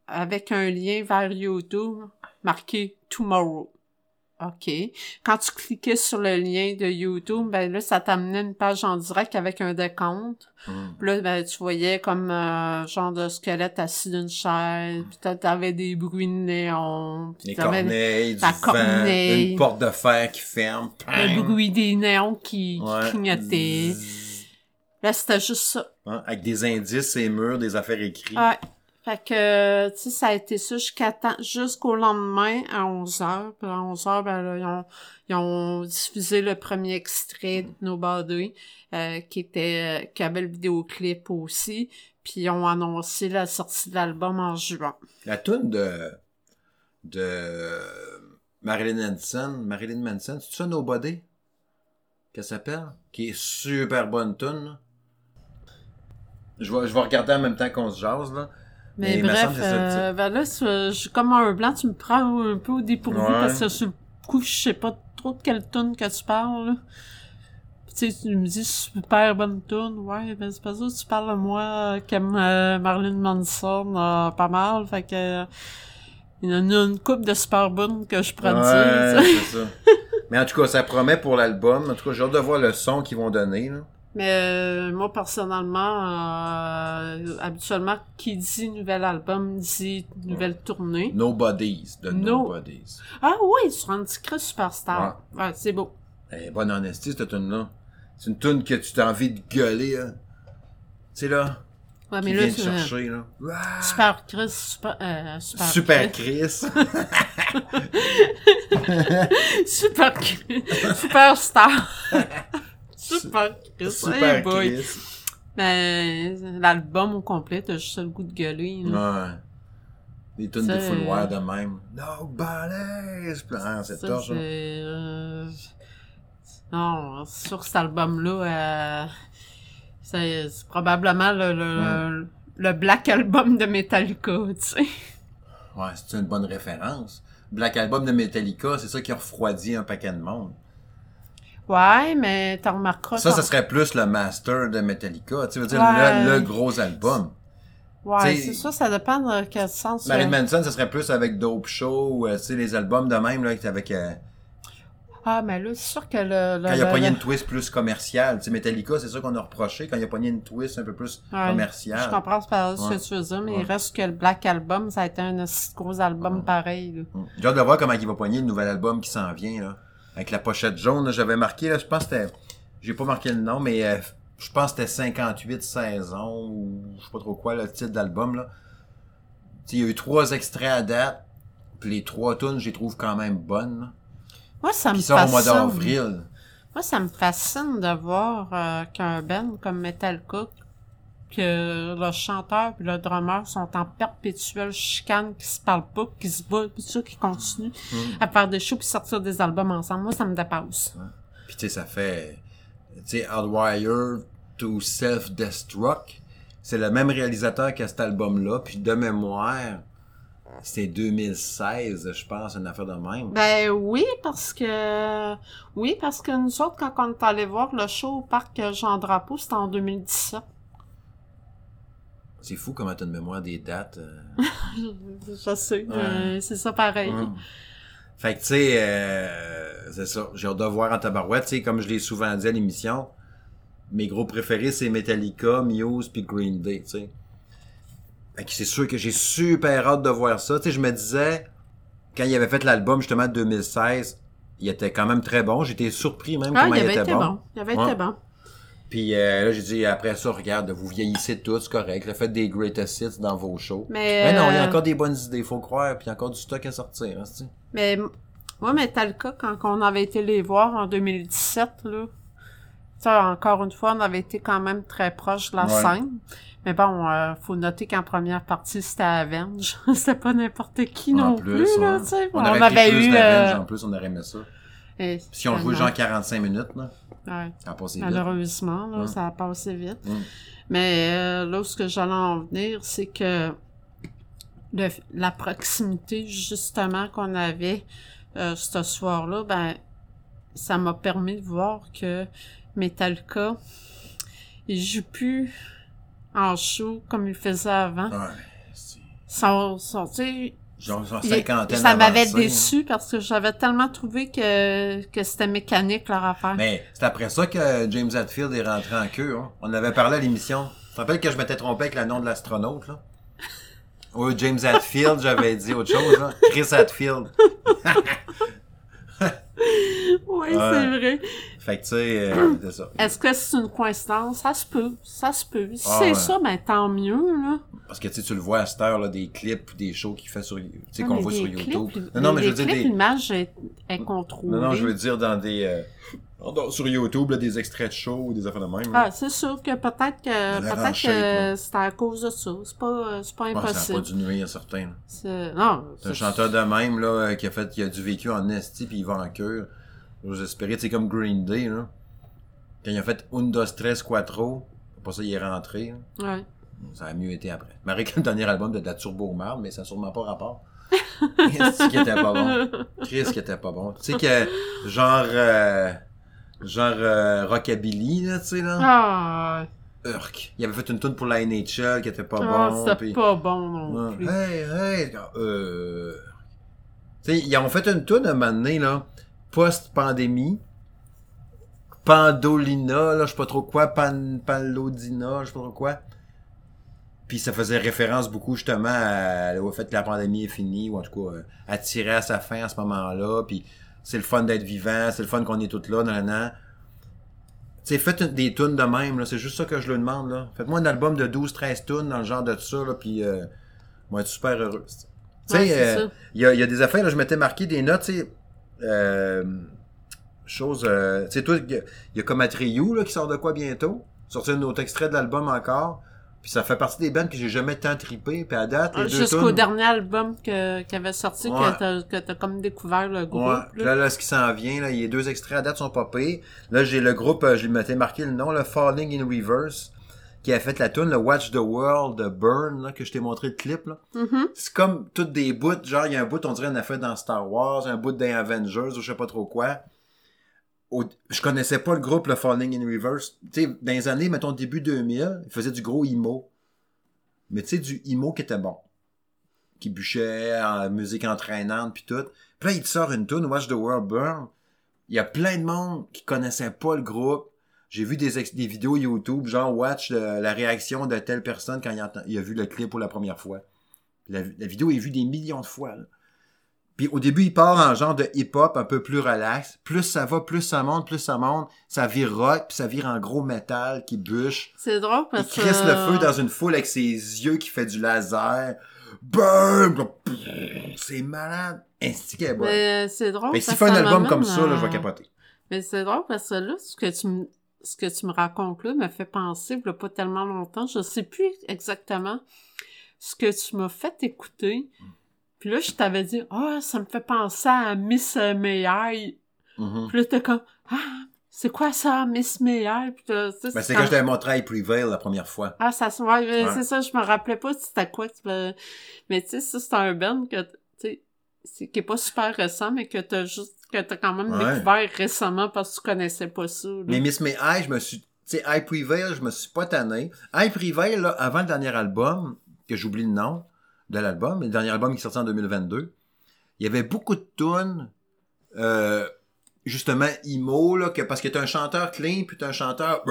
avec un lien vers YouTube marqué Tomorrow. OK. Quand tu cliquais sur le lien de YouTube, ben là, ça t'amenait une page en direct avec un décompte. Hum. Puis là, ben, tu voyais comme euh, genre de squelette assis d'une chaise, puis t'as- t'avais des bruits de néon, puis Les corneilles, du vent, une porte de fer qui ferme. le bruit des néons qui, qui Ouais. clignotaient. Là, c'était juste ça. Hein, Avec des indices et murs, des affaires écrites. Ouais. Fait que, tu sais, ça a été ça jusqu'à jusqu'au lendemain à 11h. Puis à 11h, ben là, ils ont, ils ont diffusé le premier extrait de Nobody, euh, qui était, qui avait le vidéoclip aussi. Puis ils ont annoncé la sortie de l'album en juin. La tune de de Marilyn Manson, Marilyn Manson, c'est ça Nobody qu'elle s'appelle? Qui est super bonne tune. Je vais je vais regarder en même temps qu'on se jase là. Mais, bref, euh, ben là, c'est- j'ai comme un blanc, tu me prends un peu au dépourvu Ouais. parce que sur le coup, je sais pas trop de quelle tune que tu parles, là. Tu sais, tu me dis super bonne tune, ouais, ben c'est pas ça, tu parles de moi euh, comme euh, Marilyn Manson, euh, pas mal, fait que il y en a une coupe de super bonnes que je Ouais, c'est ça. Mais en tout cas, ça promet pour l'album. En tout cas, j'ai hâte de voir le son qu'ils vont donner. Là. Mais euh, moi, personnellement, euh, habituellement, qui dit nouvel album dit nouvelle tournée. Nobodies, de No- Nobodies. Ah oui, sur un petit creux superstar. Ouais, c'est beau. Eh, bonne honesty, cette tune-là. C'est une tune que tu as envie de gueuler, là. Tu sais, là, Ouais, qui mais vient là, te c'est chercher, là. Ah! super Chris, super, euh, super, Super Chris. Chris. super Chris. Superstar. super Chris. Super hey boy. Chris. Ben, l'album au complet, t'as juste le goût de gueuler. là. Ouais. Des tunes de wire de même. Nobody's plan, c'est Ça, torche. c'est, hein. euh, Non, sur cet album-là, euh, c'est c'est probablement le, le, le Black Album de Metallica, tu sais. Ouais, c'est une bonne référence. Black Album de Metallica, c'est ça qui a refroidi un paquet de monde. Ouais, mais t'en remarqueras. Ça, ça serait plus le master de Metallica. Tu veux dire, Ouais. le, le gros album. Ouais, c'est ça, ça dépend de quel sens. Marilyn Manson, ça serait plus avec Dope Show, ou, euh, tu sais, les albums de même, là, avec, euh, Ah, mais là, c'est sûr que le. le quand il a le- pogné le- une twist plus commerciale. Tu sais, Metallica, c'est ça qu'on a reproché, quand il a pogné une twist un peu plus Ouais, commerciale. Je comprends ce que tu veux dire, mais Ouais. il reste que le Black Album, ça a été un gros album pareil. J'ai hâte de voir comment il va pogner le nouvel album qui s'en vient, là. Avec la pochette jaune, j'avais marqué, là, je pense que c'était, j'ai pas marqué le nom, mais euh, je pense que c'était 58 saisons, ou je sais pas trop quoi, le titre d'album, là. Il y a eu trois extraits à date, puis les trois tunes, je les trouve quand même bonnes, là. Moi, ça me sortent au mois fascine. d'avril. Moi, ça me fascine de voir euh, qu'un band comme Metallica, que le chanteur et le drummer sont en perpétuelle chicane, qui se parlent pas, qui se battent, puis ça, qui continuent Mm. à faire des shows puis sortir des albums ensemble. Moi, ça me dépasse. Puis tu sais, ça fait, tu sais, Hardwire to Self-Destruct. C'est le même réalisateur que cet album-là. Puis de mémoire, c'était 2016, je pense, une affaire de même. Ben oui, parce que oui, parce que nous autres, quand on est allé voir le show au parc Jean Drapeau, c'était en 2017. C'est fou comment t'as une mémoire des dates. euh. Je sais, Ouais. euh, c'est ça pareil. Ouais. Fait que tu sais, euh, c'est ça. J'ai hâte de voir en tabarouette. Tu sais, comme je l'ai souvent dit à l'émission, mes gros préférés, c'est Metallica, Muse puis Green Day, tu sais. Fait que c'est sûr que j'ai super hâte de voir ça. Tu sais, je me disais, quand il avait fait l'album, justement, de 2016, il était quand même très bon. J'étais surpris même Ah, comment il il avait était été bon. bon. Il avait Ouais. été bon. Puis euh, là, j'ai dit, après ça, regarde, vous vieillissez tous, c'est correct. Le fait des greatest hits dans vos shows. Mais, Mais non, il y a euh, encore des bonnes idées, faut croire, puis il y a encore du stock à sortir. Hein. Mais moi, Metallica, quand on avait été les voir en 2017, là, ça, encore une fois, on avait été quand même très proche de la Ouais. scène. Mais bon, euh, faut noter qu'en première partie, c'était Avenge. c'était pas n'importe qui non En plus, là, ouais. tu sais. On, On, avait plus eu... euh, en plus, on aurait aimé ça. et Si on jouait genre 45 minutes, là. Ouais. Ça a passé vite. Malheureusement, là, ça a passé vite. Mais euh, là ce que j'allais en venir, c'est que le- la proximité, justement, qu'on avait euh, ce soir-là, ben, ça m'a permis de voir que Metallica, il joue plus en show comme il faisait avant. Ouais. Son, son, sais, Genre, genre cinquantaine ça m'avait hein. déçu parce que j'avais tellement trouvé que, que c'était mécanique leur affaire. Mais c'est après ça que James Hetfield est rentré en queue. Hein. On avait parlé à l'émission. Tu te rappelles que je m'étais trompé avec le nom de l'astronaute, là? Oui, James Hetfield, j'avais dit autre chose, là. Chris Hetfield. oui, c'est vrai. Fait que, tu sais, euh, c'est ça. Est-ce que c'est une coïncidence? Ça se peut. Ça se peut. Si Ah, c'est ouais. ça, ben tant mieux, là. Parce que, tu sais, tu le vois à cette heure, là, des clips ou des shows qu'il fait sur, tu sais, Ah, qu'on voit sur YouTube. Non, non, mais je veux dire des... l'image est, est contrôlée. Non, non, je veux dire dans des, euh, pardon, sur YouTube, là, des extraits de shows ou des affaires de même. là. Ah, c'est sûr que peut-être que peut-être là. que c'est à cause de ça. C'est pas, euh, c'est pas Ouais, ça a impossible. pas dû nuire, certain. là. C'est- Non, C'est un chanteur de même, là, qui a fait, qui a du vécu en esti pis il va en cœur. J'ose espérer, c'est comme Green Day, là. Quand il a fait Un, dos, tres, quattro, après ça, il est rentré, là. Ouais. Ça a mieux été après. Marie, le dernier album de, de la Turbo Marde, mais ça n'a sûrement pas rapport. Qu'est-ce qui était pas bon? Chris qui était pas bon? Tu sais que, genre, euh, genre, euh, Rockabilly, là, tu sais, là. Ah, Urk. Il avait fait une tune pour la NHL qui était pas ah, bon. c'était pas bon non plus. Hey, hey, euh... Tu sais, ils ont fait une toune un moment donné, là, post-pandémie. Pandolina, là, je sais pas trop quoi, Pan, Palodina, je sais pas trop quoi. Puis ça faisait référence beaucoup justement à- au fait que la pandémie est finie, ou en tout cas, euh, à tirer à sa fin à ce moment-là, puis c'est le fun d'être vivant, c'est le fun qu'on est tous là, nan, nan. Tu sais, faites des tunes de même, là, c'est juste ça que je le demande, là. Faites-moi un album de 12-13 tunes dans le genre de ça, là, puis euh, on va être super heureux. Tu sais, euh, il y, a, des affaires, là, je m'étais marqué des notes, tu sais, euh, chose, euh, tu sais, toi, il y a- comme Atreyu, là, qui sort de quoi bientôt, sortir un autre extrait de l'album encore, puis ça fait partie des bands que j'ai jamais tant trippé, puis à date, les Ah, Jusqu'au tunes- dernier album que, qui avait sorti, Ouais. que t'as, comme découvert le groupe. Ouais. Là. Là, là, ce qui s'en vient, là, les deux extraits à date sont pas. Là, j'ai le groupe, euh, je m'étais marqué le nom, le Falling in Reverse, qui a fait la tune le Watch the World de Burn, là, que je t'ai montré le clip, là. Mhm. C'est comme toutes des bouts, genre, il y a un bout, on dirait, on a fait dans Star Wars, un bout dans Avengers, ou je sais pas trop quoi. Au- je connaissais pas le groupe, le Falling in Reverse. Tu sais, dans les années, mettons, début 2000, ils faisaient du gros emo. Mais tu sais, du emo qui était bon. Qui bûchait en musique entraînante puis tout. Puis là, il te sort une tune, Watch the World Burn. Il y a plein de monde qui connaissait pas le groupe. J'ai vu des, ex- des vidéos YouTube, genre watch euh, la réaction de telle personne quand il, entend- il a vu le clip pour la première fois. La, la vidéo est vue des millions de fois. là. Puis au début, il part en genre de hip-hop un peu plus relax. Plus ça va, plus ça monte, plus ça monte. Ça vire rock, puis ça vire en gros métal qui bûche. C'est drôle Il parce que... crisse le feu dans une foule avec ses yeux qui fait du laser. Burn! C'est malade. C'est drôle Mais s'il fait un album comme ça, là, je vais capoter. Mais c'est drôle parce que là, ce que tu me, ce que tu me racontes là me fait penser, il a pas tellement longtemps, je sais plus exactement ce que tu m'as fait écouter. Puis là, je t'avais dit, ah, ça me fait penser à Miss May Mhm. Puis là, t'es comme, ah, c'est quoi ça, Miss May Puis là, Ben, c'est quand je t'avais montré I Prevail la première fois. Ah, ça se ouais, mais Ouais. c'est ça, je me rappelais pas c'était quoi. Mais tu sais, ça, c'est un band que, tu sais, c'est- qui est pas super récent, mais que t'as juste, que t'as quand même Ouais. découvert récemment parce que tu connaissais pas ça. là. Mais Miss May I, je me suis. Tu sais, I Prevail, je me suis pas tanné. I Prevail, là, avant le dernier album, que j'oublie le nom de l'album, le dernier album qui est sorti en 2022, il y avait beaucoup de tunes, euh, justement, emo, là, que, parce que t'as un chanteur clean, puis t'as un chanteur.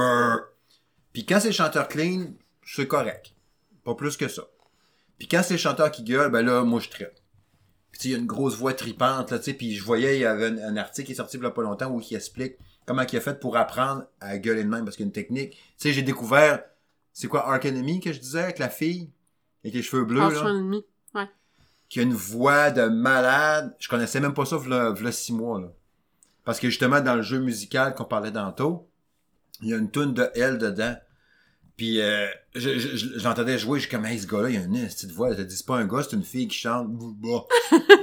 Puis quand c'est le chanteur clean, c'est correct. Pas plus que ça. Puis quand c'est le chanteur qui gueule, ben là, moi, je traite. Puis il y a une grosse voix tripante, là, tu sais, puis je voyais, il y avait un, un article qui est sorti il y a pas longtemps où il explique comment il a fait pour apprendre à gueuler de même, parce qu'il y a une technique. Tu sais, j'ai découvert, c'est quoi, Ark Enemy que je disais, avec la fille, avec les cheveux bleus, Franchement, là, ennemi. qui a une voix de malade. Je connaissais même pas ça, v'là, v'là six mois, là. Parce que justement, dans le jeu musical qu'on parlait tantôt, il y a une toune de elle dedans. Puis euh, je, je, je- j'entendais jouer, j'ai comme, hey, ce gars-là, il a une petite voix. Je te dis, c'est pas un gars, c'est une fille qui chante. Bah.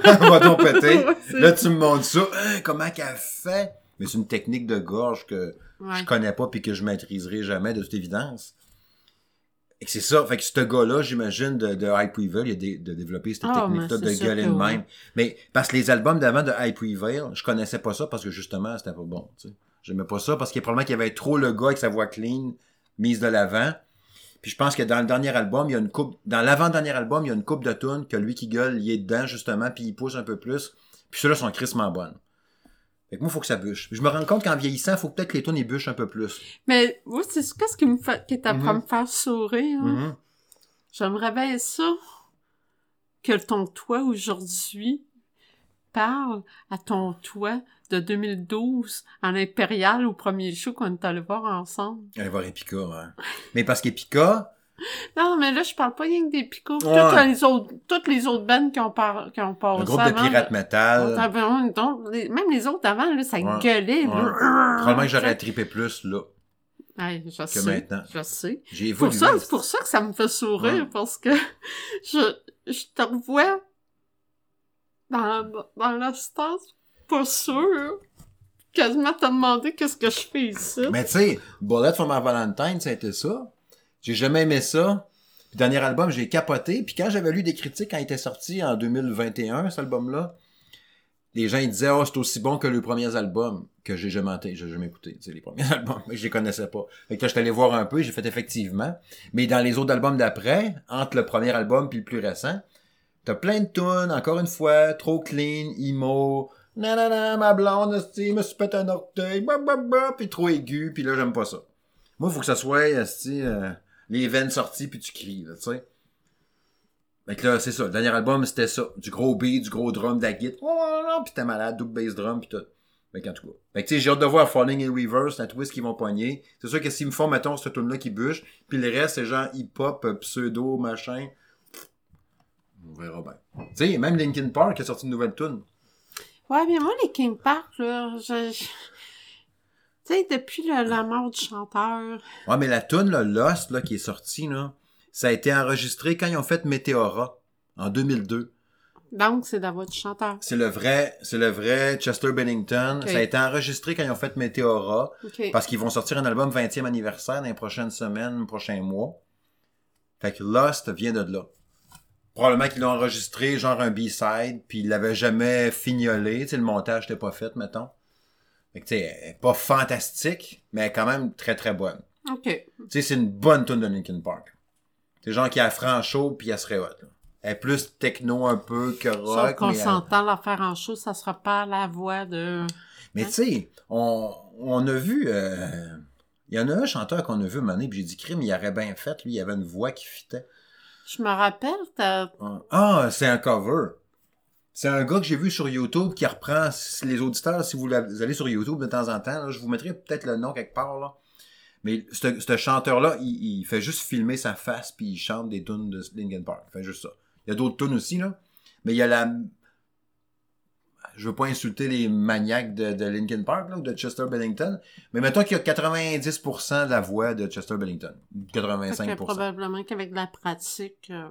Va donc péter. Là, tu me montres ça. Hein, comment qu'elle fait? mais c'est une technique de gorge que Ouais. je connais pas puis que je maîtriserai jamais de toute évidence. Et c'est ça. Fait que ce gars-là, j'imagine, de, de Hype Weevil, il a dé- de développer cette Ah, technique-là de gueuler oui. même. Mais parce que les albums d'avant de Hype Weevil, je connaissais pas ça parce que justement, c'était pas bon. tu sais. J'aimais pas ça parce qu'il y a probablement qu'il y avait trop le gars avec sa voix clean mise de l'avant. Puis je pense que dans le dernier album, il y a une coupe. Dans l'avant-dernier album, il y a une coupe de tunes que lui qui gueule, il est dedans justement, puis il pousse un peu plus. Puis ceux-là sont crissement bonnes. Fait que moi, il faut que ça bûche. Puis je me rends compte qu'en vieillissant, il faut peut-être que les tunes ils bûchent un peu plus. Mais oui, c'est ce qu'est-ce qui me fait, qui est à Mhm. me faire sourire. hein. Mhm. J'aimerais bien ça que ton toi aujourd'hui parle à ton toi de 2012 en impérial au premier show qu'on est allé voir ensemble. Allez voir Epica, hein. Mais parce qu'Epica, Non, mais là, je parle pas rien que. Ouais. Toutes les autres, toutes les autres bandes qui ont, par, qui ont passé un groupe de avant, là, metal, même les autres avant, là, ça Ouais. gueulait. Ouais. là. probablement que j'aurais trippé plus, là. Ouais, je sais. maintenant. Je sais. J'ai Pour évolué. ça, c'est pour ça que ça me fait sourire, Ouais. parce que je, je te revois dans, dans l'instance, pas sûr, quasiment te demander qu'est-ce que je fais ici. Mais tu sais, Bullet for My Valentine, ça ça. J'ai jamais aimé ça. Puis, dernier album, j'ai capoté. Puis quand j'avais lu des critiques quand il était sorti en 2021, cet album-là, les gens ils disaient oh c'est aussi bon que les premiers albums que j'ai jamais entendu, j'ai jamais écouté, c'est les premiers albums, mais je les connaissais pas. Fait que là, j'étais allé voir un peu, j'ai fait effectivement. Mais dans les autres albums d'après, entre le premier album puis le plus récent, t'as plein de tunes, encore une fois, trop clean, emo, nanana, ma blonde, esti, me suis pété un orteil, bah, bah, bah, puis trop aigu, puis là, j'aime pas ça. Moi, faut que ça soit, esti, euh, les veines sorties, puis tu cries, là, tu sais. Fait que là, c'est ça. Le dernier album, c'était ça. Du gros beat, du gros drum, de la guitare. Oh, puis t'es malade, double bass drum, puis tout. Fait qu'en tout cas. Fait que tu sais, j'ai hâte de voir Falling in Reverse, la twist qu'ils vont pogner. C'est sûr que s'ils me font, mettons, ce tune là qui bûche, puis le reste, c'est genre hip-hop, euh, pseudo, machin. On verra bien. Tu sais, même Linkin Park a sorti une nouvelle tune. Ouais, mais moi, les King Park, là, je... je- Tu sais, depuis le- la mort du chanteur... Ouais, mais la tune, là, Lost, là, qui est sortie, là, ça a été enregistré quand ils ont fait Meteora, en 2002. Donc, c'est la voix du chanteur. C'est le vrai, c'est le vrai Chester Bennington. Ça a été enregistré quand ils ont fait Meteora. OK. Parce qu'ils vont sortir un album 20e anniversaire dans les prochaines semaines, prochains mois. Fait que Lost vient de là. Probablement qu'ils l'ont enregistré, genre un B-side, puis ils l'avaient jamais fignolé. Tu sais, le montage n'était pas fait, mettons. Fait que, tu sais, pas fantastique, mais quand même très très bonne. OK. Tu sais, c'est une bonne tune de Linkin Park. C'est genre qui a franco puis elle serait hot. Là. Elle est plus techno un peu que Sauf rock. qu'on mais elle- s'entend la faire en show, ça sera pas la voix de... Mais tu sais, on, on a vu. euh, Il y en a un chanteur qu'on a vu mané, puis j'ai dit crime, il aurait bien fait, lui, il avait une voix qui fitait. Je me rappelle, t'as... Ah, c'est un cover. C'est un gars que j'ai vu sur YouTube qui reprend les auditeurs. Si vous, allez sur YouTube de temps en temps, je vous mettrai peut-être le nom quelque part. Là. Mais ce chanteur-là, il, il fait juste filmer sa face puis il chante des tunes de Linkin Park. Il fait juste ça. Il y a d'autres tunes aussi, là. Mais il y a la. Je veux pas insulter les maniaques de, de Linkin Park là, ou de Chester Bennington, mais mettons qu'il y a 90% de la voix de Chester Bennington. Fait que 85%. probablement qu'avec la pratique... euh,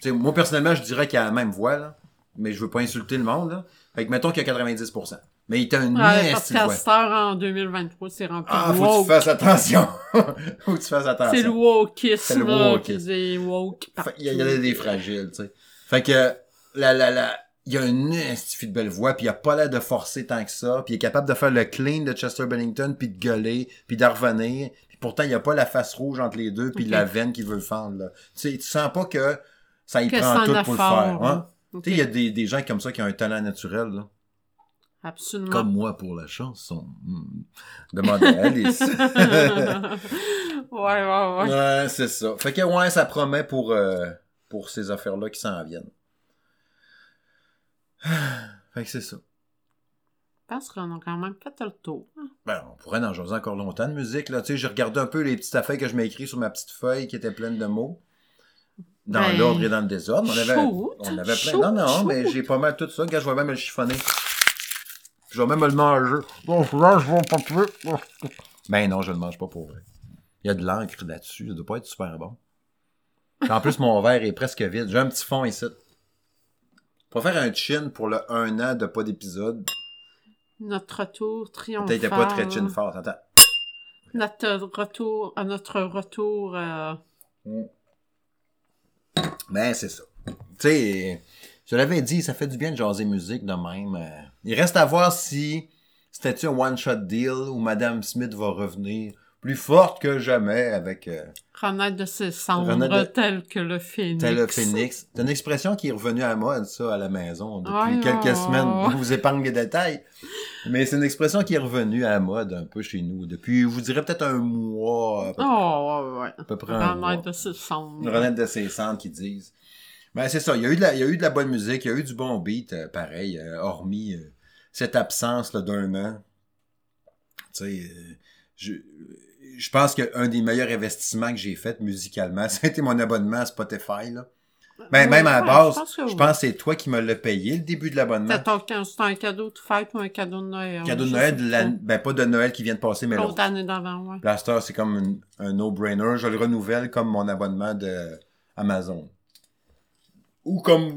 Tu sais, moi, personnellement, je dirais qu'il a la même voix, là. Mais je veux pas insulter le monde, là. Fait que mettons qu'il y a 90%. Mais il a une Ouais, parce nasty voix. qu'à cette heure, en 2023, c'est rempli Ah, de faut que tu fasses attention. faut que tu fasses C'est le attention. C'est le là, wokisme. qui est woke Fait- Il y, y a des fragiles, tu sais. Fait que, la, la, la, il y a une nasty de belle voix, puis il a pas l'air de forcer tant que ça, puis il est capable de faire le clean de Chester Bennington, puis de gueuler, puis d'en revenir. Puis pourtant, il a pas la face rouge entre les deux, puis la veine qui veut le fendre, là. Tu sais, tu sens pas que ça y Que prend tout pour le faire. hein? Tu sais, il y a des, des gens comme ça qui ont un talent naturel, là. Absolument. Comme moi pour la chanson. Hmm. Demandez à Alice. ouais, ouais, ouais. ouais, c'est ça. Fait que ouais, ça promet pour, euh, pour ces affaires-là qui s'en viennent. Fait que c'est ça. Je pense qu'on a quand même fait le tour. hein. Ben, on pourrait en jaser encore longtemps de musique, là. Tu sais, j'ai regardé un peu les petites affaires que je m'ai écrites sur ma petite feuille qui était pleine de mots. Dans Ben, l'ordre et dans le désordre. On avait, shoot, on avait plein. shoot, non, non, shoot. mais j'ai pas mal tout ça. Gars, je vais même me le chiffonner. Je vais même me le manger. Bon, là, je vais pas plus. Ben non, je le mange pas pour vrai. Il y a de l'encre là-dessus. Ça doit pas être super bon. En plus, mon verre est presque vide. J'ai un petit fond ici. On va faire un chin pour le un an de pas d'épisode. notre retour triomphal. Peut-être pas très chin fort, attends. Notre retour, à notre retour. Euh... Ben, c'est ça. Tu sais, je l'avais dit, ça fait du bien de jaser musique de même. Euh. Il reste à voir si c'était un one-shot deal où Madame Smith va revenir plus forte que jamais avec... Euh, Renaître de ses cendres tel que le phénix. Tel le phénix. C'est une expression qui est revenue à mode, ça, à la maison, depuis quelques semaines. Je vous épargne les détails. Mais c'est une expression qui est revenue à la mode un peu chez nous. Depuis, je vous dirais peut-être un mois. À peu, oh, ouais, ouais. À peu près un mois. de ses cendres. Renaître de ses cendres, qui disent. Ben, c'est ça. Il y, a eu de la, il y a eu de la bonne musique, il y a eu du bon beat, euh, pareil, euh, hormis euh, cette absence d'un an. Tu sais, je je pense qu'un des meilleurs investissements que j'ai fait musicalement, c'était mon abonnement à Spotify. Là. Ben, même à la base, je pense, que, c'est toi qui me l'as payé, le début de l'abonnement. C'était un cadeau de fête ou un cadeau de Noël? Cadeau de Noël, ben pas de Noël qui vient de passer, mais l'autre. année d'avant, ouais. Blaster, c'est comme un, no-brainer. Je le renouvelle comme mon abonnement de Amazon. Ou comme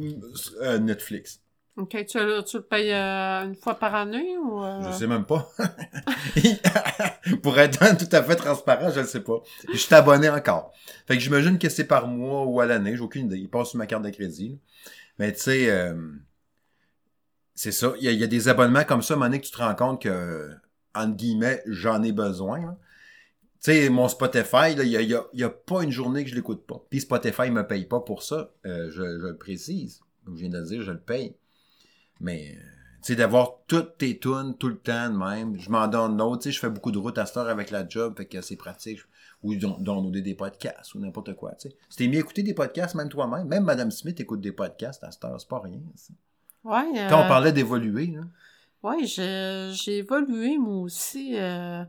euh, Netflix. OK, tu, tu le payes euh, une fois par année ou... Euh? Je sais même pas. Pour être tout à fait transparent, je ne sais pas. Je suis encore. Fait que j'imagine que c'est par mois ou à l'année, j'ai aucune idée. Il passe sur ma carte de crédit. Mais tu sais, euh, c'est ça. Il y, a, des abonnements comme ça, donné, que tu te rends compte que, entre guillemets, j'en ai besoin. Tu sais, mon Spotify, il n'y a, y a, pas une journée que je l'écoute pas. Puis Spotify me paye pas pour ça. je, je le précise. Comme je viens de le dire, je le paye. Mais, euh, tu sais, d'avoir toutes tes tunes tout le temps de même. Je m'en donne d'autres. Tu sais, je fais beaucoup de routes à cette heure avec la job, fait que c'est pratique. Ou downloader des podcasts ou n'importe quoi, tu sais. C'était mieux écouter des podcasts, même toi-même. Même Madame Smith écoute des podcasts à cette heure. C'est pas rien, ça. Ouais. Quand on euh, parlait d'évoluer, là. Ouais, j'ai évolué, moi aussi. Euh...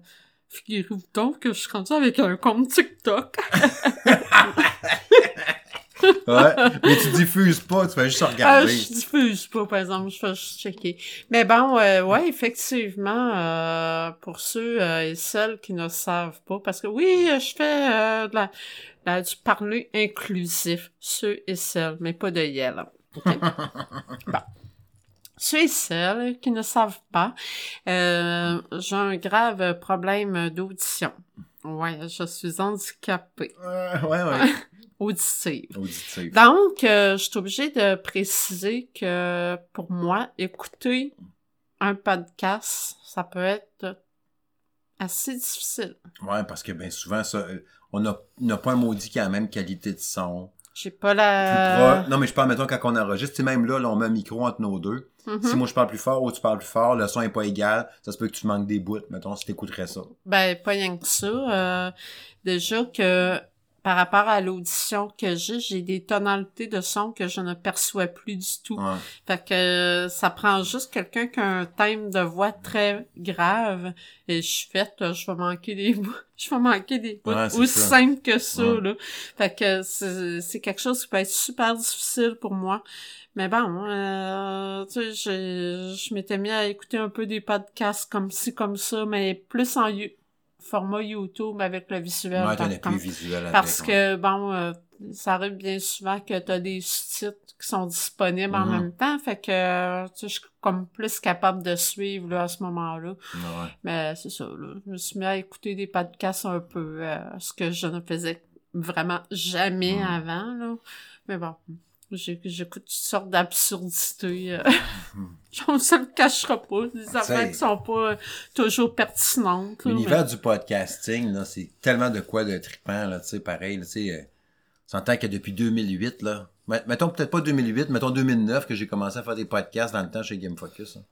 Figurez-vous donc que je suis rendu avec un compte TikTok. ouais, mais tu diffuses pas, tu fais juste regarder. Ah, je diffuse pas, par exemple, je fais juste checker. Mais bon, euh, ouais, effectivement, euh, pour ceux euh, et celles qui ne savent pas, parce que oui, je fais euh, de la, du parler inclusif, ceux et celles, mais pas de yel. Okay? bon. Ceux et celles qui ne savent pas, euh, j'ai un grave problème d'audition. Ouais, je suis handicapée. ouais, ouais. auditive. Donc, euh, je suis obligée de préciser que pour moi, écouter un podcast, ça peut être assez difficile. Ouais, parce que bien souvent, ça, euh, on n'a pas un maudit qui a la même qualité de son. J'ai pas la... Non, mais je parle, mettons, quand on enregistre, même là, là, on met un micro entre nos deux. Mm-hmm. Si moi je parle plus fort ou tu parles plus fort, le son est pas égal, ça se peut que tu manques des bouts, mettons, si t'écouterais ça. Ben, pas rien que ça. Euh, déjà que par rapport à l'audition que j'ai, j'ai des tonalités de son que je ne perçois plus du tout. Fait que ça prend juste quelqu'un qui a un thème de voix très grave et je suis faite, je vais manquer des je vais manquer des bouts. aussi simple que ça, là. Fait que c'est quelque chose qui peut être super difficile pour moi. Mais bon, euh, tu sais, je, je m'étais mis à écouter un peu des podcasts comme ci, comme ça, mais plus en format YouTube avec le visuel. plus visuel Parce que, bon, euh, ça arrive bien souvent que tu as des sous-titres qui sont disponibles en mm-hmm. même temps. Fait que, tu sais, je suis comme plus capable de suivre, là, à ce moment-là. Mais c'est ça, là. Je me suis mis à écouter des podcasts un peu, euh, ce que je ne faisais vraiment jamais mm. avant, là. Mais bon. J'écoute toutes sortes d'absurdités. Euh. on se le cachera pas. Des affaires qui sont pas euh, toujours pertinentes. L'univers du podcasting, là, c'est tellement de quoi de trippant, là, tu sais, pareil, tu sais. Euh, s'entend que depuis 2008, là. Mettons peut-être pas 2008, mettons 2009 que j'ai commencé à faire des podcasts dans le temps chez Game Focus. Hein.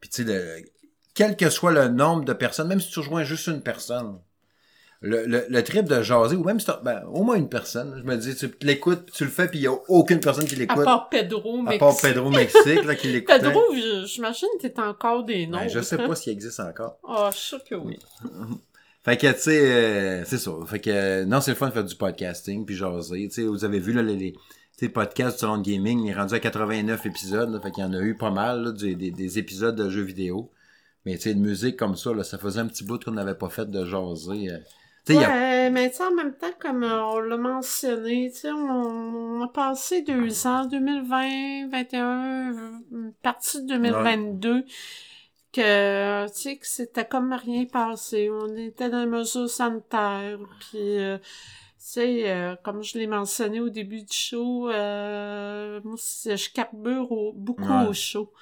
Puis tu sais, quel que soit le nombre de personnes, même si tu rejoins juste une personne, le, le, le, trip de jaser, ou même si ben, au moins une personne, je me dis, tu l'écoutes, tu le fais, puis il y a aucune personne qui l'écoute. À part Pedro Mexique. À part Pedro Mexique, là, qui l'écoute. Pedro, j'imagine que t'es encore des noms. Ben, je sais pas s'il existe encore. Ah, oh, je suis sûr que oui. fait que, tu sais, euh, c'est ça. Fait que, non, c'est le fun de faire du podcasting, puis jaser. Tu sais, vous avez vu, là, les, les podcasts du Salon de Gaming, il est rendu à 89 épisodes, là, fait qu'il y en a eu pas mal, là, des, des, épisodes de jeux vidéo. Mais, tu sais, de musique comme ça, là, ça faisait un petit bout qu'on n'avait pas fait de jaser. Euh, ouais, mais tu en même temps, comme euh, on l'a mentionné, tu sais, on, a passé deux ans, 2020, 2021, partie de 2022, que, tu sais, que c'était comme rien passé. On était dans les mesures sanitaires, puis... euh, tu sais, euh, comme je l'ai mentionné au début du show, euh, moi, je carbure au- beaucoup Ouais. au show.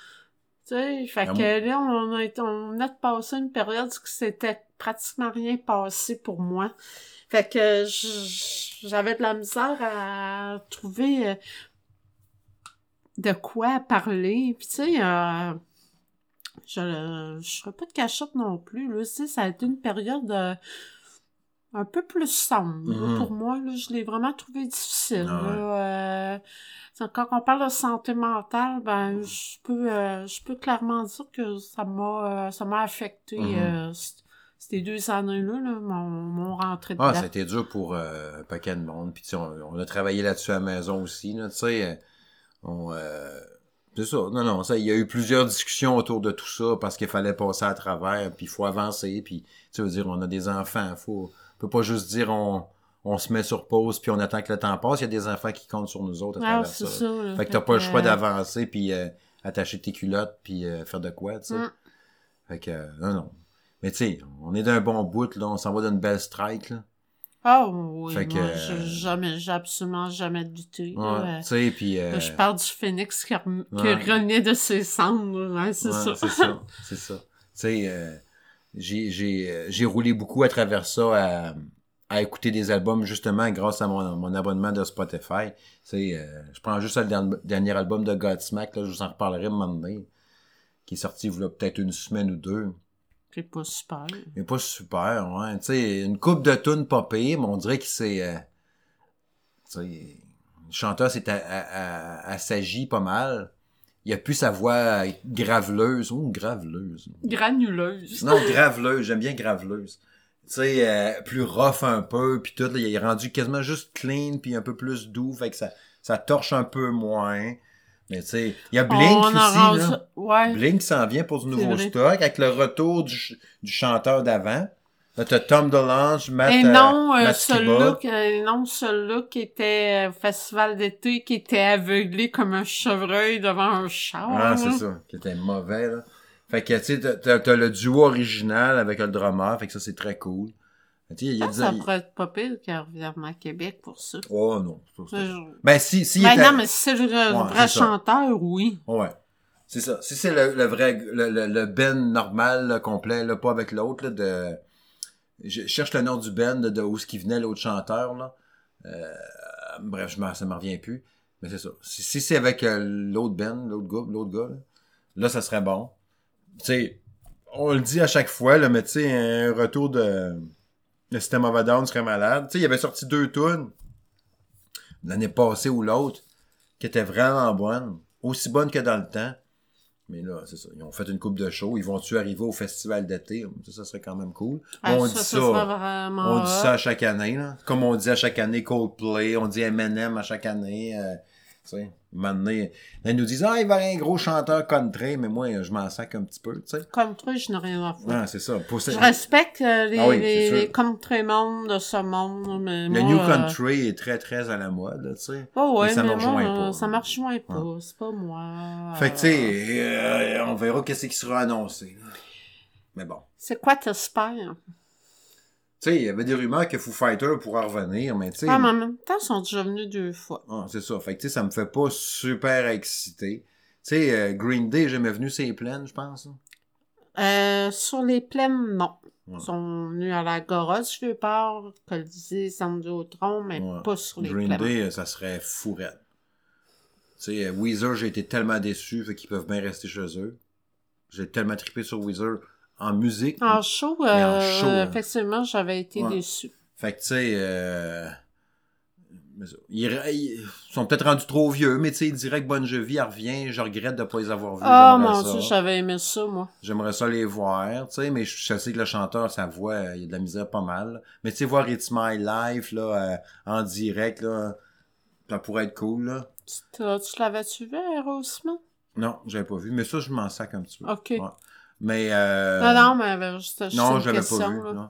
Tu sais, fait Ah, que là, on a, été, on a passé une période où c'était pratiquement rien passé pour moi. Fait que j'avais de la misère à trouver euh, de quoi parler. Puis tu sais, euh, je je ferai pas de cachette non plus. Là, tu sais, ça a été une période euh, un peu plus sombre là, Mhm. pour moi. Là, je l'ai vraiment trouvé difficile. Ah ouais. là. Euh, quand on parle de santé mentale, ben je peux euh, je peux clairement dire que ça m'a euh, ça m'a affecté c- ces deux années-là, là, mon, mon rentrée dedans. Ah, ça a été dur pour euh, un paquet de monde. Puis, on, on a travaillé là-dessus à la maison aussi. Tu sais, euh, on, euh, c'est ça. Non, non, ça, il y a eu plusieurs discussions autour de tout ça parce qu'il fallait passer à travers. Puis, il faut avancer. Puis, tu veux dire, on a des enfants. Faut, on peut pas juste dire on, on se met sur pause puis on attend que le temps passe. Il y a des enfants qui comptent sur nous autres à travers ça. ça. là. Fait que t'as pas le choix euh, d'avancer puis euh, attacher tes culottes puis euh, faire de quoi, tu sais. Mm. Fait que, euh, non, non. Mais tu sais, on est d'un bon bout, là. On s'en va d'une belle strike, là. Ah oui, Fait que, moi, euh, j'ai absolument jamais douté. Ouais, tu sais, puis... euh, je parle du phénix qui, rem- qui renaît de ses cendres, c'est ouais, ça. C'est ça, c'est ça. Tu sais, euh, euh, j'ai roulé beaucoup à travers ça à, à écouter des albums, justement, grâce à mon, mon abonnement de Spotify. Tu euh, je prends juste le dernier, dernier album de Godsmack, là, je vous en reparlerai un moment donné, qui est sorti, il y a peut-être une semaine ou deux. C'est pas super. Mais pas super, ouais. Tu sais, une coupe de tunes pas mais on dirait qu'il s'est... euh, tu sais, le chanteur s'est assagi pas mal. Il a plus sa voix graveleuse. ou graveleuse. Granuleuse. Non, graveleuse. J'aime bien graveleuse. Tu sais, euh, plus rough un peu, puis tout. Là, il est rendu quasiment juste clean, puis un peu plus doux. Fait que ça, ça torche un peu moins. Mais tu sais, il y a Blink On aussi, là. Ouais. Blink s'en vient pour du nouveau stock avec le retour du, du chanteur d'avant. Là, t'as Tom DeLonge, Matt, Et euh, non, euh, Matt Skiba. qui- euh, non, celui-là qui était euh, au festival d'été, qui était aveuglé comme un chevreuil devant un char. Ah, c'est ça, qui était mauvais, là. Fait que, tu sais, t'as- le duo original avec le drummer, fait que ça, c'est très cool. Tu sais, il y a Ah, ça pourrait être pas pire qu'il revienne à Québec pour ça. Oh, non. ça, c'est- Ben, si, si Ben non, mais si c'est le Ouais, vrai c'est chanteur, oui. Ouais. C'est ça. Si c'est le, le vrai, le, le, le Ben normal, là, complet, là, pas avec l'autre, là, de... Je cherche le nom du Ben, de, de où ce qui venait l'autre chanteur, là. Euh, bref, je m'en- ça me revient plus. Mais c'est ça. Si, si c'est avec euh, l'autre Ben, l'autre gars, l'autre gars, là, là, ça serait bon. Tu sais, on le dit à chaque fois, là, mais tu sais, un retour de... Le System of a Down serait malade. Tu sais, il avait sorti deux tunes l'année passée ou l'autre qui étaient vraiment bonnes. Aussi bonnes que dans le temps. Mais là, c'est ça. Ils ont fait une coupe de show. Ils vont-tu arriver au festival d'été? Ça, ça serait quand même cool. Ah, on ça, dit ça On dit ça à chaque année, là. Comme on dit à chaque année Coldplay, on dit Eminem à chaque année. euh, tu sais, donné, là, ils nous disent, ah, il va y avoir un gros chanteur country, mais moi, je m'en sac un petit peu, tu sais. Toi, je n'ai rien à foutre. Ah, c'est ça. Pour Je respecte euh, les, Ah oui, les, country monde de ce monde, mais Le moi, New euh, Country est très, très à la mode, tu sais. Oh ouais, Mais ça mais me rejoint pas. ça me rejoint pas. C'est pas moi. Fait que, tu sais, euh, on verra qu'est-ce qui sera annoncé. Mais bon. C'est quoi t'espères? Tu sais, il y avait des rumeurs que Foo Fighter pourra revenir, mais tu sais. Ah, mais en même temps, ils sont déjà venus deux fois. Ah, c'est ça. Fait que, tu sais, ça me fait pas super excité. Tu sais, euh, Green Day, jamais venu ces plaines, je pense. hein? Euh, sur les plaines, non. Ouais. Ils sont venus à la Gorosse, je peur, Colisée, Centre mais Ouais. pas sur les Green plaines. Day, euh, ça serait fou raide. Tu sais, euh, Weezer, j'ai été tellement déçu, fait qu'ils peuvent bien rester chez eux. J'ai tellement trippé sur Weezer en musique. En show, Mais en euh, show, hein. effectivement, j'avais été Ouais. déçu. Fait que, tu sais, euh, ils, ils sont peut-être rendus trop vieux, mais tu sais, ils diraient que Bon Jovi, elle revient, je regrette de pas les avoir vus. Ah, mon ça. dieu, j'avais aimé ça, moi. J'aimerais ça les voir, tu sais, mais je, sais que le chanteur, sa voix, il y a de la misère pas mal. Mais tu sais, voir It's My Life, là, euh, en direct, là, ça pourrait être cool, là. Tu, tu l'avais-tu vu, Aerosmith? Non, j'avais pas vu, mais ça, je m'en sac un petit peu. Ok. Ouais. Mais, euh, Non, non, mais euh, juste juste non, une je l'avais question, pas vu, non.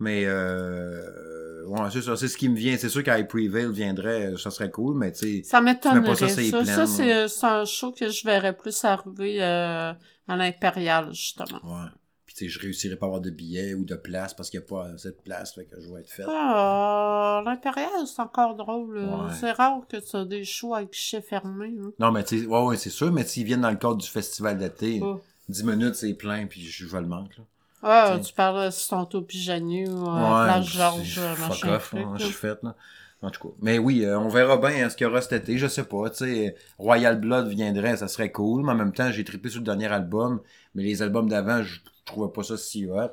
Mais euh, ouais, c'est ça, c'est ce qui me vient. C'est sûr qu'High Prevail viendrait, ça serait cool, mais tu sais. Ça m'étonnerait. ça, Ça, c'est ça, un show que je verrais plus arriver euh, à l'Impérial, justement. Ouais. Puis tu sais, je réussirais pas à avoir de billets ou de place parce qu'il n'y a pas assez de place, fait que je vais être fait. Ah, l'Impérial, c'est encore drôle. Ouais. C'est rare que tu as des shows avec guichet fermé. hein. Non, mais tu sais, ouais, ouais, c'est sûr, mais s'ils viennent dans le cadre du festival d'été, Oh. 10 minutes, c'est plein, puis je, je le manque, là. Ah, tu parles de Stanto Pigeonu, euh, Ouais, Place c'est- Georges, euh, machin. off, truc, hein, je suis fait, là. En tout cas. Mais oui, euh, on verra bien hein, ce qu'il y aura cet été, je sais pas, tu sais, Royal Blood viendrait, ça serait cool, mais en même temps, j'ai trippé sur le dernier album, mais les albums d'avant, je trouvais pas ça si hot.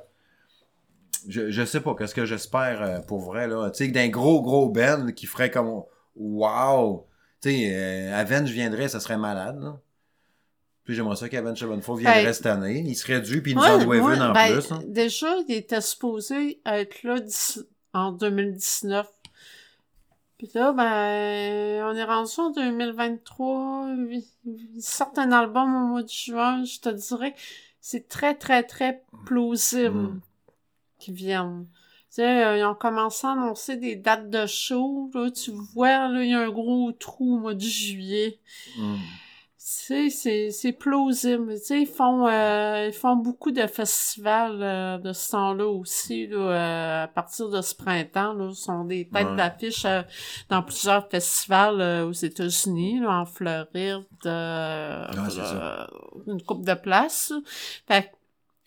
Je, je sais pas, qu'est-ce que j'espère euh, pour vrai, là. Tu sais, d'un gros, gros band qui ferait comme, wow! Tu sais, euh, Avenge viendrait, ça serait malade, là. Puis j'aimerais ça qu'Avenge Sevenfold viendrait Hey. cette année. Il serait dû, puis il nous Ouais, en doit ouais, une en ben, plus. hein. Déjà, il était supposé être là en 2019. Puis là, ben, on est rendu en 2023. Ils ils sortent un album au mois de juin. Je te dirais, c'est très, très, très plausible Mm. qu'ils viennent. Tu sais, euh, ils ont commencé à annoncer des dates de show. Là, tu vois, là, il y a un gros trou au mois de juillet. Mm. Sais, c'est, c'est plausible. Tu sais, ils font, euh, ils font beaucoup de festivals euh, de ce temps-là aussi, là, euh, à partir de ce printemps. Là, sont des têtes Ouais. d'affiche dans plusieurs festivals aux États-Unis, là, en Floride, Ouais, euh, une coupe de places. Fait que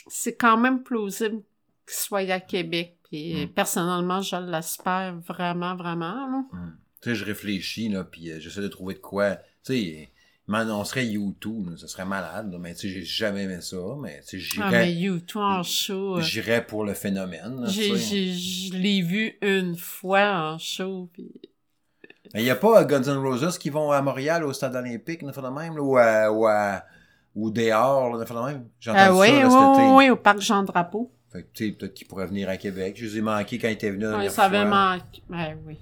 c'est quand même plausible qu'ils soient à Québec. Puis Mm. personnellement, je l'espère vraiment, vraiment. Là. Hum. Tu sais, je réfléchis, là, puis j'essaie de trouver de quoi. Tu sais, man, on serait YouTube, là, ça serait malade, mais tu sais, j'ai jamais aimé ça, mais tu sais, Ah, mais j'irais, YouTube en show. euh, j'irais pour le phénomène, J'ai, j'ai, je l'ai vu une fois en show. Mais il y a pas euh, Guns N' Roses qui vont à Montréal, au Stade olympique, une fois de même, là, ou à, ou à, ou dehors, une fois de même? Ah oui, ça, là, oui, oui, au parc Jean-Drapeau. Fait que, tu sais, peut-être qu'ils pourraient venir à Québec. Je les ai manqués quand ils étaient venus la dernière ça avait manqué. Ouais, oui.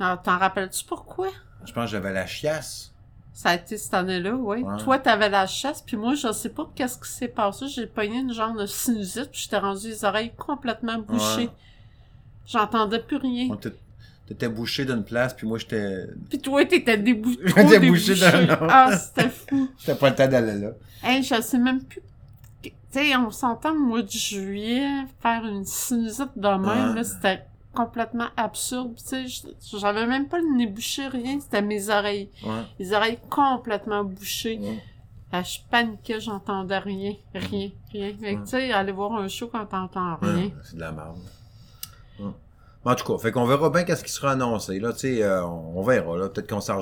Ah, T'en rappelles-tu pourquoi? Je pense que j'avais la chiasse. Ça a été cette année-là, oui. Ouais. Toi, t'avais la chasse, puis moi, je sais pas qu'est-ce qui s'est passé. J'ai pogné une genre de sinusite, puis j'étais rendu les oreilles complètement bouchées. Ouais. J'entendais plus rien. T'étais bouché d'une place, puis moi, j'étais... Puis toi, t'étais débou... débouché. bouché d'un autre. Ah, c'était fou. J'étais pas le temps d'aller là. Hey, je sais même plus. Tu sais, on s'entend au mois de juillet, faire une sinusite de même, Ouais. là, c'était complètement absurde. Tu sais, j'avais même pas le nez bouché, rien, c'était mes oreilles. Ouais. Les oreilles complètement bouchées. ouais. Ah, je paniquais, j'entendais rien, rien, rien. Fait tu sais, aller voir un show quand t'entends rien. C'est de la merde. En tout cas, fait qu'on verra bien qu'est-ce qui sera annoncé. Là, tu sais, euh, on, on verra. Là, peut-être qu'on s'en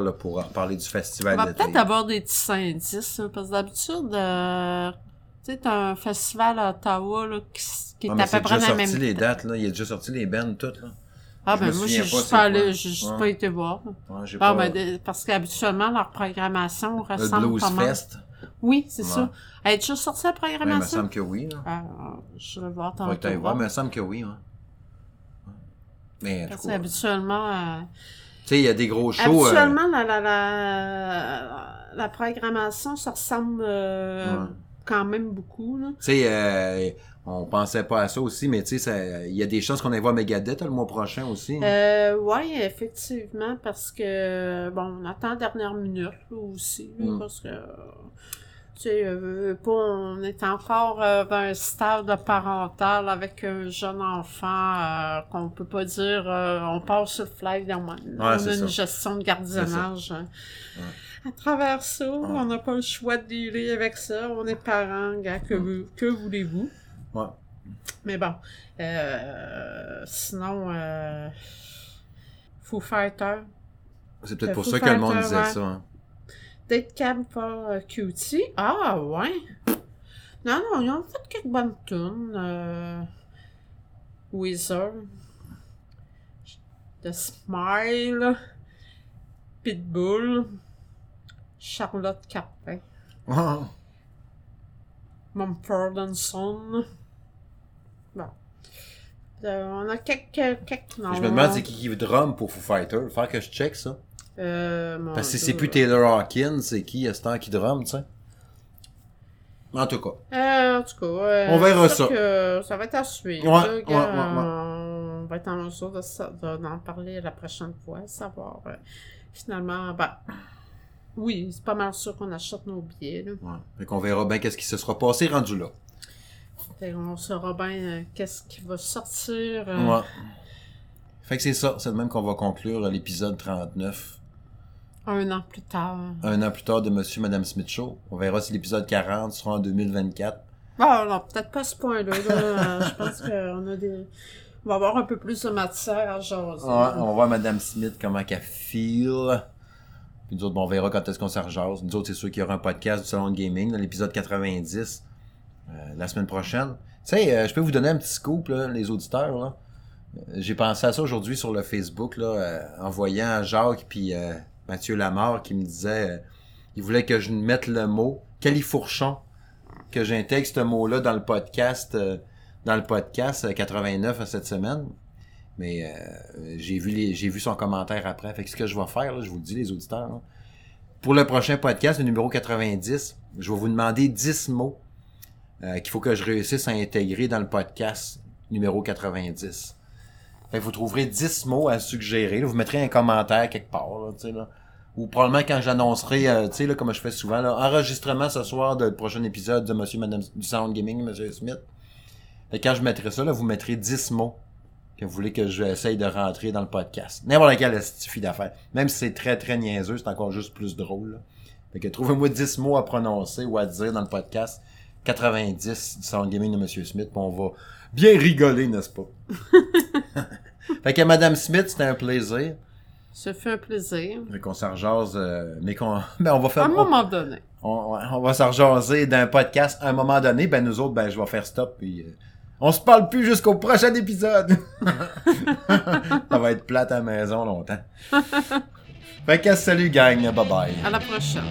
là, pour parler du On festival va d'été. peut-être avoir des petits indices, parce que d'habitude, euh, tu sais, un festival à Ottawa, là, qui, Ah, est à peu près déjà la sorti même les dates, là. Il a déjà sorti les bands toutes, là. Ah, Je ben moi, j'ai juste pas allé, j'ai juste Ouais. pas été voir. Ouais, j'ai Ah, pas... ben, parce qu'habituellement, leur programmation le ressemble Blues pas mal. Fest. Oui, c'est Ouais. ça. Elle est déjà sortie la Ouais, il me programmation? semble que oui, là. Ah, je vais voir Faudrait que t'ailles tantôt. voir, mais il me semble que oui. Ouais. Mais, Parce tu qu'habituellement, euh, sais, il y a des gros shows... euh, habituellement, la, la, la, la programmation, ça ressemble euh. Quand même beaucoup. Tu sais, euh, on pensait pas à ça aussi, mais tu sais, il y a des chances qu'on aille voir Megadeth le mois prochain aussi. Euh, ouais, effectivement, parce que, bon, on attend la dernière minute, là, aussi, là, Mm. parce que, tu sais, euh, on est encore euh, dans un stade parental avec un jeune enfant qu'on peut pas dire, on passe sur le fly, là, on on a une gestion de gardiennage. À travers ça, on n'a pas le choix de dealer avec ça, on est parents, gars, que, Mm. vous- que voulez-vous? Ouais. Mais bon, euh, sinon, euh, Foo Fighter, C'est peut-être Le pour ça que le monde disait ça. hein. Cab for euh, Cutie. Ah, ouais. Non, non, ils ont fait quelques bonnes tunes. Euh, Weezer. The Smile. Pitbull. Charlotte Carpin. Ouais. Mumford and Son. Bon. Euh, on a quelques, quelques noms. Je me demande c'est qui qui drum pour Foo Fighter. Faire que je check ça. Euh, mon Parce que si Dieu. c'est plus Taylor Hawkins, c'est qui à ce temps qui drum, tu sais? En tout cas. Euh, en tout cas, On verra ça. que ça va être à suivre. Ouais, là. On va être en mesure de de- d'en parler la prochaine fois, savoir finalement, ben, oui, c'est pas mal sûr qu'on achète nos billets. Là. Ouais. Fait qu'on verra bien qu'est-ce qui se sera passé rendu là. Fait qu'on saura bien euh, qu'est-ce qui va sortir. euh, Ouais. Fait que c'est ça. C'est de même qu'on va conclure l'épisode 39. Un an plus tard. Un an plus tard de Monsieur et Madame Smith Show. On verra si l'épisode 40 sera en 2024. Bon, non, peut-être pas à ce point-là. là. Euh, Je pense qu'on a des. On va avoir un peu plus de matière à jaser. Ouais, on va voir Madame Smith comment qu'elle feel. Puis nous autres, bon, on verra quand est-ce qu'on s'en rejase. Nous autres, c'est sûr qu'il y aura un podcast du Salon de Gaming, dans l'épisode 90, euh, la semaine prochaine. Tu sais, euh, je peux vous donner un petit scoop, les auditeurs. Là. Euh, J'ai pensé à ça aujourd'hui sur le Facebook, en voyant Jacques puis Mathieu Lamar qui me disait, il voulait que je mette le mot califourchon, que j'intègre ce mot-là dans le podcast, dans le podcast euh, 89 cette semaine. Mais euh, j'ai vu son commentaire après. Fait que ce que je vais faire, je vous le dis, les auditeurs, pour le prochain podcast, le numéro 90, je vais vous demander 10 mots euh, qu'il faut que je réussisse à intégrer dans le podcast numéro 90. Fait que vous trouverez 10 mots à suggérer. Vous mettrez un commentaire quelque part. Ou probablement quand j'annoncerai, euh, tu sais, comme je fais souvent, là, enregistrement ce soir du prochain épisode de Monsieur Madame du Sound Gaming, Monsieur Smith. Quand je mettrai ça, vous mettrez 10 mots que vous voulez que j'essaye de rentrer dans le podcast. N'importe quel suffit d'affaires. Même si c'est très, très niaiseux, c'est encore juste plus drôle. Là. Fait que trouvez-moi 10 mots à prononcer ou à dire dans le podcast 90 du Sound Gaming de Monsieur Smith, puis on va bien rigoler, n'est-ce pas? fait que Madame Smith, c'était un plaisir. Ça fait un plaisir. Fait qu'on s'en rejase, euh, mais qu'on, ben on va À faire, un on, moment donné. on, on va s'en rejaser d'un podcast à un moment donné, ben nous autres, ben je vais faire stop, puis euh, on se parle plus jusqu'au prochain épisode. Ça va être plate à la maison longtemps. fait que salut gang, bye bye. À la prochaine.